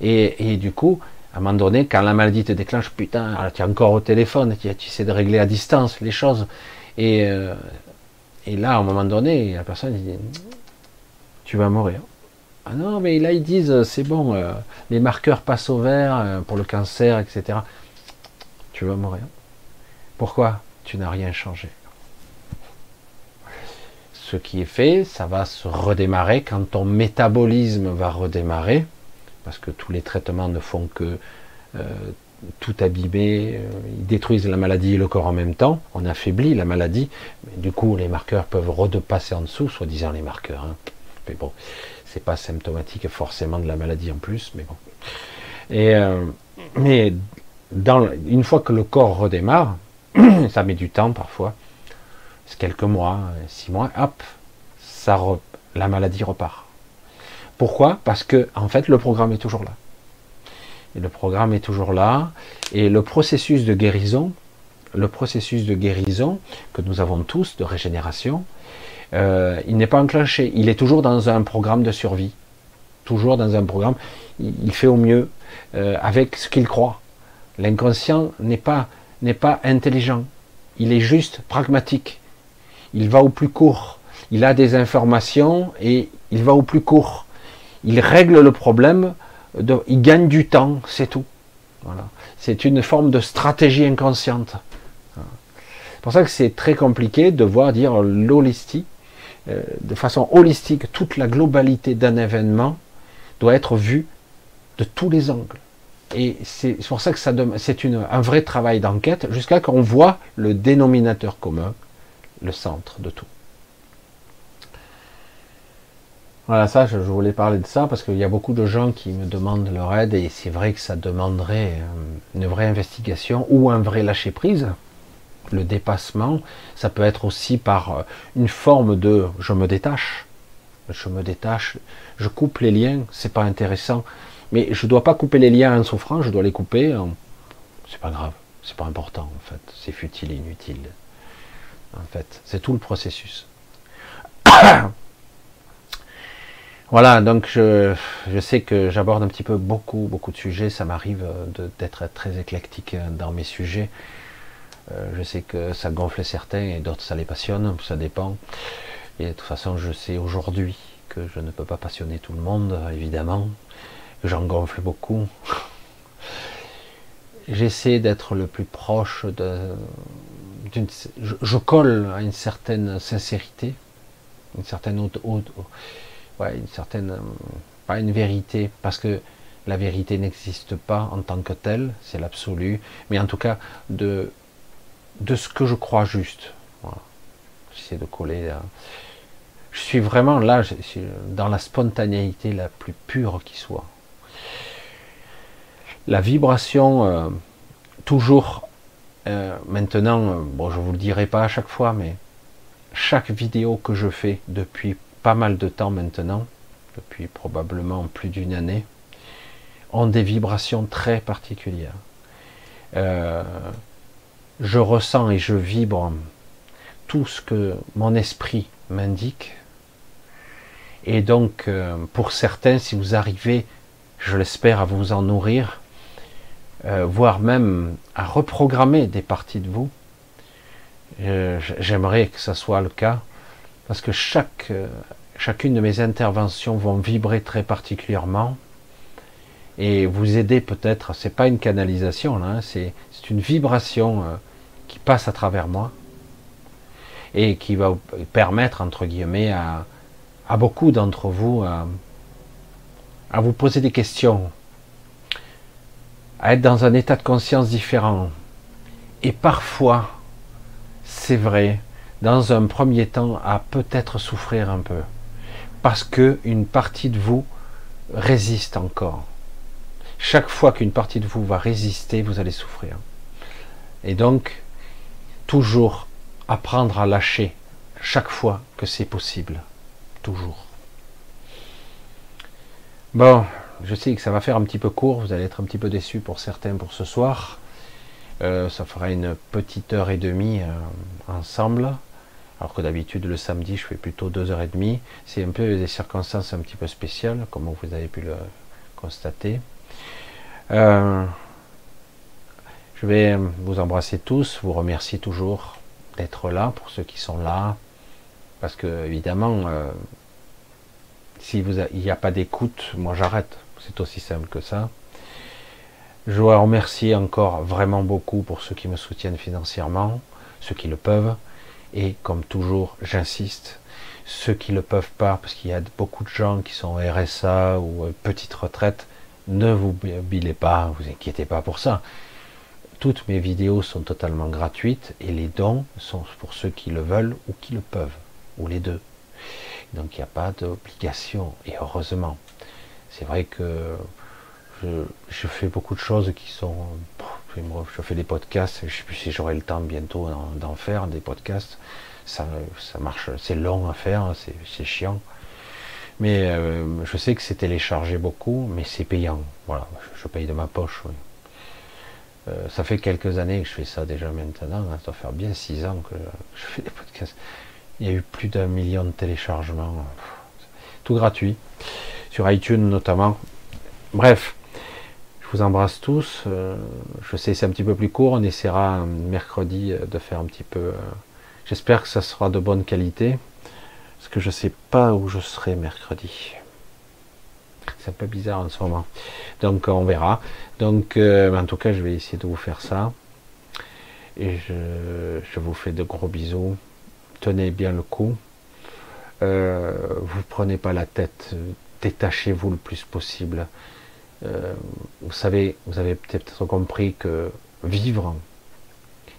Et, et du coup, à un moment donné, quand la maladie te déclenche, putain, tu es encore au téléphone, tu, essaies de régler à distance les choses. Et, euh, là, à un moment donné, la personne dit Tu vas mourir. Ah non, mais là, ils disent C'est bon, euh, les marqueurs passent au vert euh, pour le cancer, etc. Tu vas mourir. Pourquoi? Tu n'as rien changé. Ce qui est fait, ça va se redémarrer quand ton métabolisme va redémarrer parce que tous les traitements ne font que euh, tout abîmer, euh, ils détruisent la maladie et le corps en même temps, on affaiblit la maladie, du coup les marqueurs peuvent redepasser en dessous, soi-disant les marqueurs. Hein. Mais bon, c'est pas symptomatique forcément de la maladie en plus, mais bon. Et, euh, mais une fois que le corps redémarre, ça met du temps parfois, c'est quelques mois, six mois, hop, la maladie repart. Pourquoi? Parce que en fait le programme est toujours là. Le programme est toujours là. Et le processus de guérison, le processus de guérison que nous avons tous, de régénération, euh, il n'est pas enclenché. Il est toujours dans un programme de survie. Toujours dans un programme. Il fait au mieux euh, avec ce qu'il croit. L'inconscient n'est pas intelligent. Il est juste pragmatique. Il va au plus court. Il a des informations et il va au plus court il règle le problème, il gagne du temps, c'est tout. C'est une forme de stratégie inconsciente. C'est pour ça que c'est très compliqué de voir dire l'holistique, euh, de façon holistique, toute la globalité d'un événement doit être vue de tous les angles. Et c'est pour ça que c'est un vrai travail d'enquête jusqu'à qu'on voit le dénominateur commun, le centre de tout. Voilà, ça, je voulais parler de ça parce qu'il y a beaucoup de gens qui me demandent leur aide et c'est vrai que ça demanderait euh, une vraie investigation ou un vrai lâcher prise. Le dépassement, ça peut être aussi par euh, une forme de je me détache, je me détache, je coupe les liens, c'est pas intéressant, mais je dois pas couper les liens en souffrant, je dois les couper. C'est pas grave, c'est pas important en fait, c'est futile inutile. En fait, c'est tout le processus. Voilà, donc je, sais que j'aborde un petit peu beaucoup, beaucoup de sujets. Ça m'arrive d'être très éclectique dans mes sujets. Euh, je sais que ça gonfle certains et d'autres ça les passionne, ça dépend. Et de toute façon, je sais aujourd'hui que je ne peux pas passionner tout le monde, évidemment. J'en gonfle beaucoup. J'essaie d'être le plus proche de. Je, je, colle à une certaine sincérité, une certaine haute, haute ouais, une certaine, euh, pas une vérité, parce que la vérité n'existe pas en tant que telle, c'est l'absolu, mais en tout cas de de ce que je crois juste. J'essaie de coller. Là. Je suis vraiment là, je suis dans la spontanéité la plus pure qui soit. La vibration, euh, toujours, euh, maintenant, euh, bon, je vous le dirai pas à chaque fois, mais chaque vidéo que je fais depuis pas mal de temps maintenant, depuis probablement plus d'une année, ont des vibrations très particulières. Euh, je ressens et je vibre tout ce que mon esprit m'indique. Et donc, euh, pour certains, si vous arrivez, je l'espère, à vous en nourrir, euh, voire même à reprogrammer des parties de vous, j'aimerais que ça soit le cas, parce que chaque, euh, chacune de mes interventions vont vibrer très particulièrement et vous aider peut-être. C'est pas une canalisation hein, c'est une vibration euh, qui passe à travers moi et qui va permettre entre guillemets à, à beaucoup d'entre vous à, à vous poser des questions, à être dans un état de conscience différent. Et parfois, c'est vrai, dans un premier temps, à peut-être souffrir un peu. Parce que une partie de vous résiste encore. Chaque fois qu'une partie de vous va résister, vous allez souffrir. Et donc, toujours apprendre à lâcher chaque fois que c'est possible. Toujours. Bon, je sais que ça va faire un petit peu court, vous allez être un petit peu déçus pour certains pour ce soir. Euh, ça fera une petite heure et demie euh, ensemble, alors que d'habitude le samedi je fais plutôt deux heures et demie. C'est un peu des circonstances un petit peu spéciales, comme vous avez pu le constater. Euh, je vais vous embrasser tous, vous remercier toujours d'être là pour ceux qui sont là, parce que évidemment, euh, si vous n'y a pas d'écoute, moi j'arrête. C'est aussi simple que ça. Je dois remercier encore vraiment beaucoup pour ceux qui me soutiennent financièrement, ceux qui le peuvent, et comme toujours, j'insiste, ceux qui ne le peuvent pas, parce qu'il y a beaucoup de gens qui sont RSA ou petite retraite, ne vous bilez pas, vous inquiétez pas pour ça. Toutes mes vidéos sont totalement gratuites et les dons sont pour ceux qui le veulent ou qui le peuvent, ou les deux. Donc il n'y a pas d'obligation, et heureusement. C'est vrai que je, fais beaucoup de choses qui sont. Je fais des podcasts, je sais plus si j'aurai le temps bientôt d'en faire, des podcasts. Ça, ça marche, c'est long à faire, c'est chiant. Mais euh, je sais que c'est téléchargé beaucoup, mais c'est payant. Voilà, je paye de ma poche. Euh, ça fait quelques années que je fais ça déjà maintenant. Hein, ça doit faire bien six ans que je fais des podcasts. Il y a eu plus d'un million de téléchargements. Tout gratuit. Sur iTunes notamment. Bref, je vous embrasse tous. Euh, je sais c'est un petit peu plus court. On essaiera mercredi de faire un petit peu. J'espère que ça sera de bonne qualité. Parce que je ne sais pas où je serai mercredi. C'est un peu bizarre en ce moment. Donc on verra. Donc euh, en tout cas, je vais essayer de vous faire ça. Et je, vous fais de gros bisous. Tenez bien le coup. Euh, vous prenez pas la tête. Détachez-vous le plus possible. Euh, vous savez, vous avez peut-être compris que vivre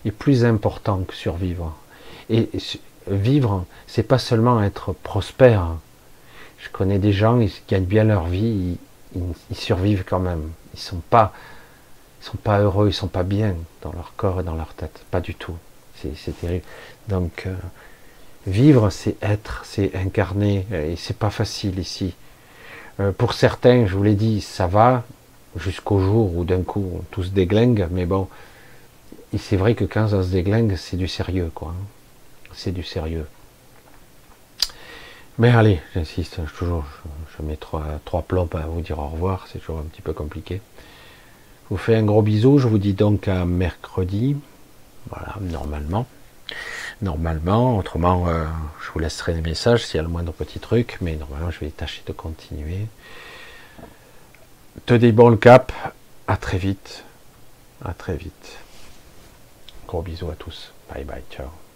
est plus important que survivre. Et vivre, c'est pas seulement être prospère. Je connais des gens qui gagnent bien leur vie, ils, ils, survivent quand même. Ils sont pas, ils sont pas heureux, ils sont pas bien dans leur corps et dans leur tête, pas du tout. C'est terrible. Donc euh, vivre, c'est être, c'est incarner, et c'est pas facile ici. Euh, pour certains, je vous l'ai dit, ça va jusqu'au jour où d'un coup tout se déglingue, mais bon, c'est vrai que quand ça se déglingue, c'est du sérieux, quoi c'est du sérieux. Mais allez, j'insiste, toujours, je, je mets trois, trois plombs à vous dire au revoir, c'est toujours un petit peu compliqué. Je vous fais un gros bisou, je vous dis donc à mercredi, voilà, normalement. Normalement, autrement, euh, je vous laisserai des messages s'il y a le moindre petit truc, mais normalement, je vais tâcher de continuer. Tenez bon le cap, à très vite, à très vite. Gros bisous à tous, bye bye, ciao.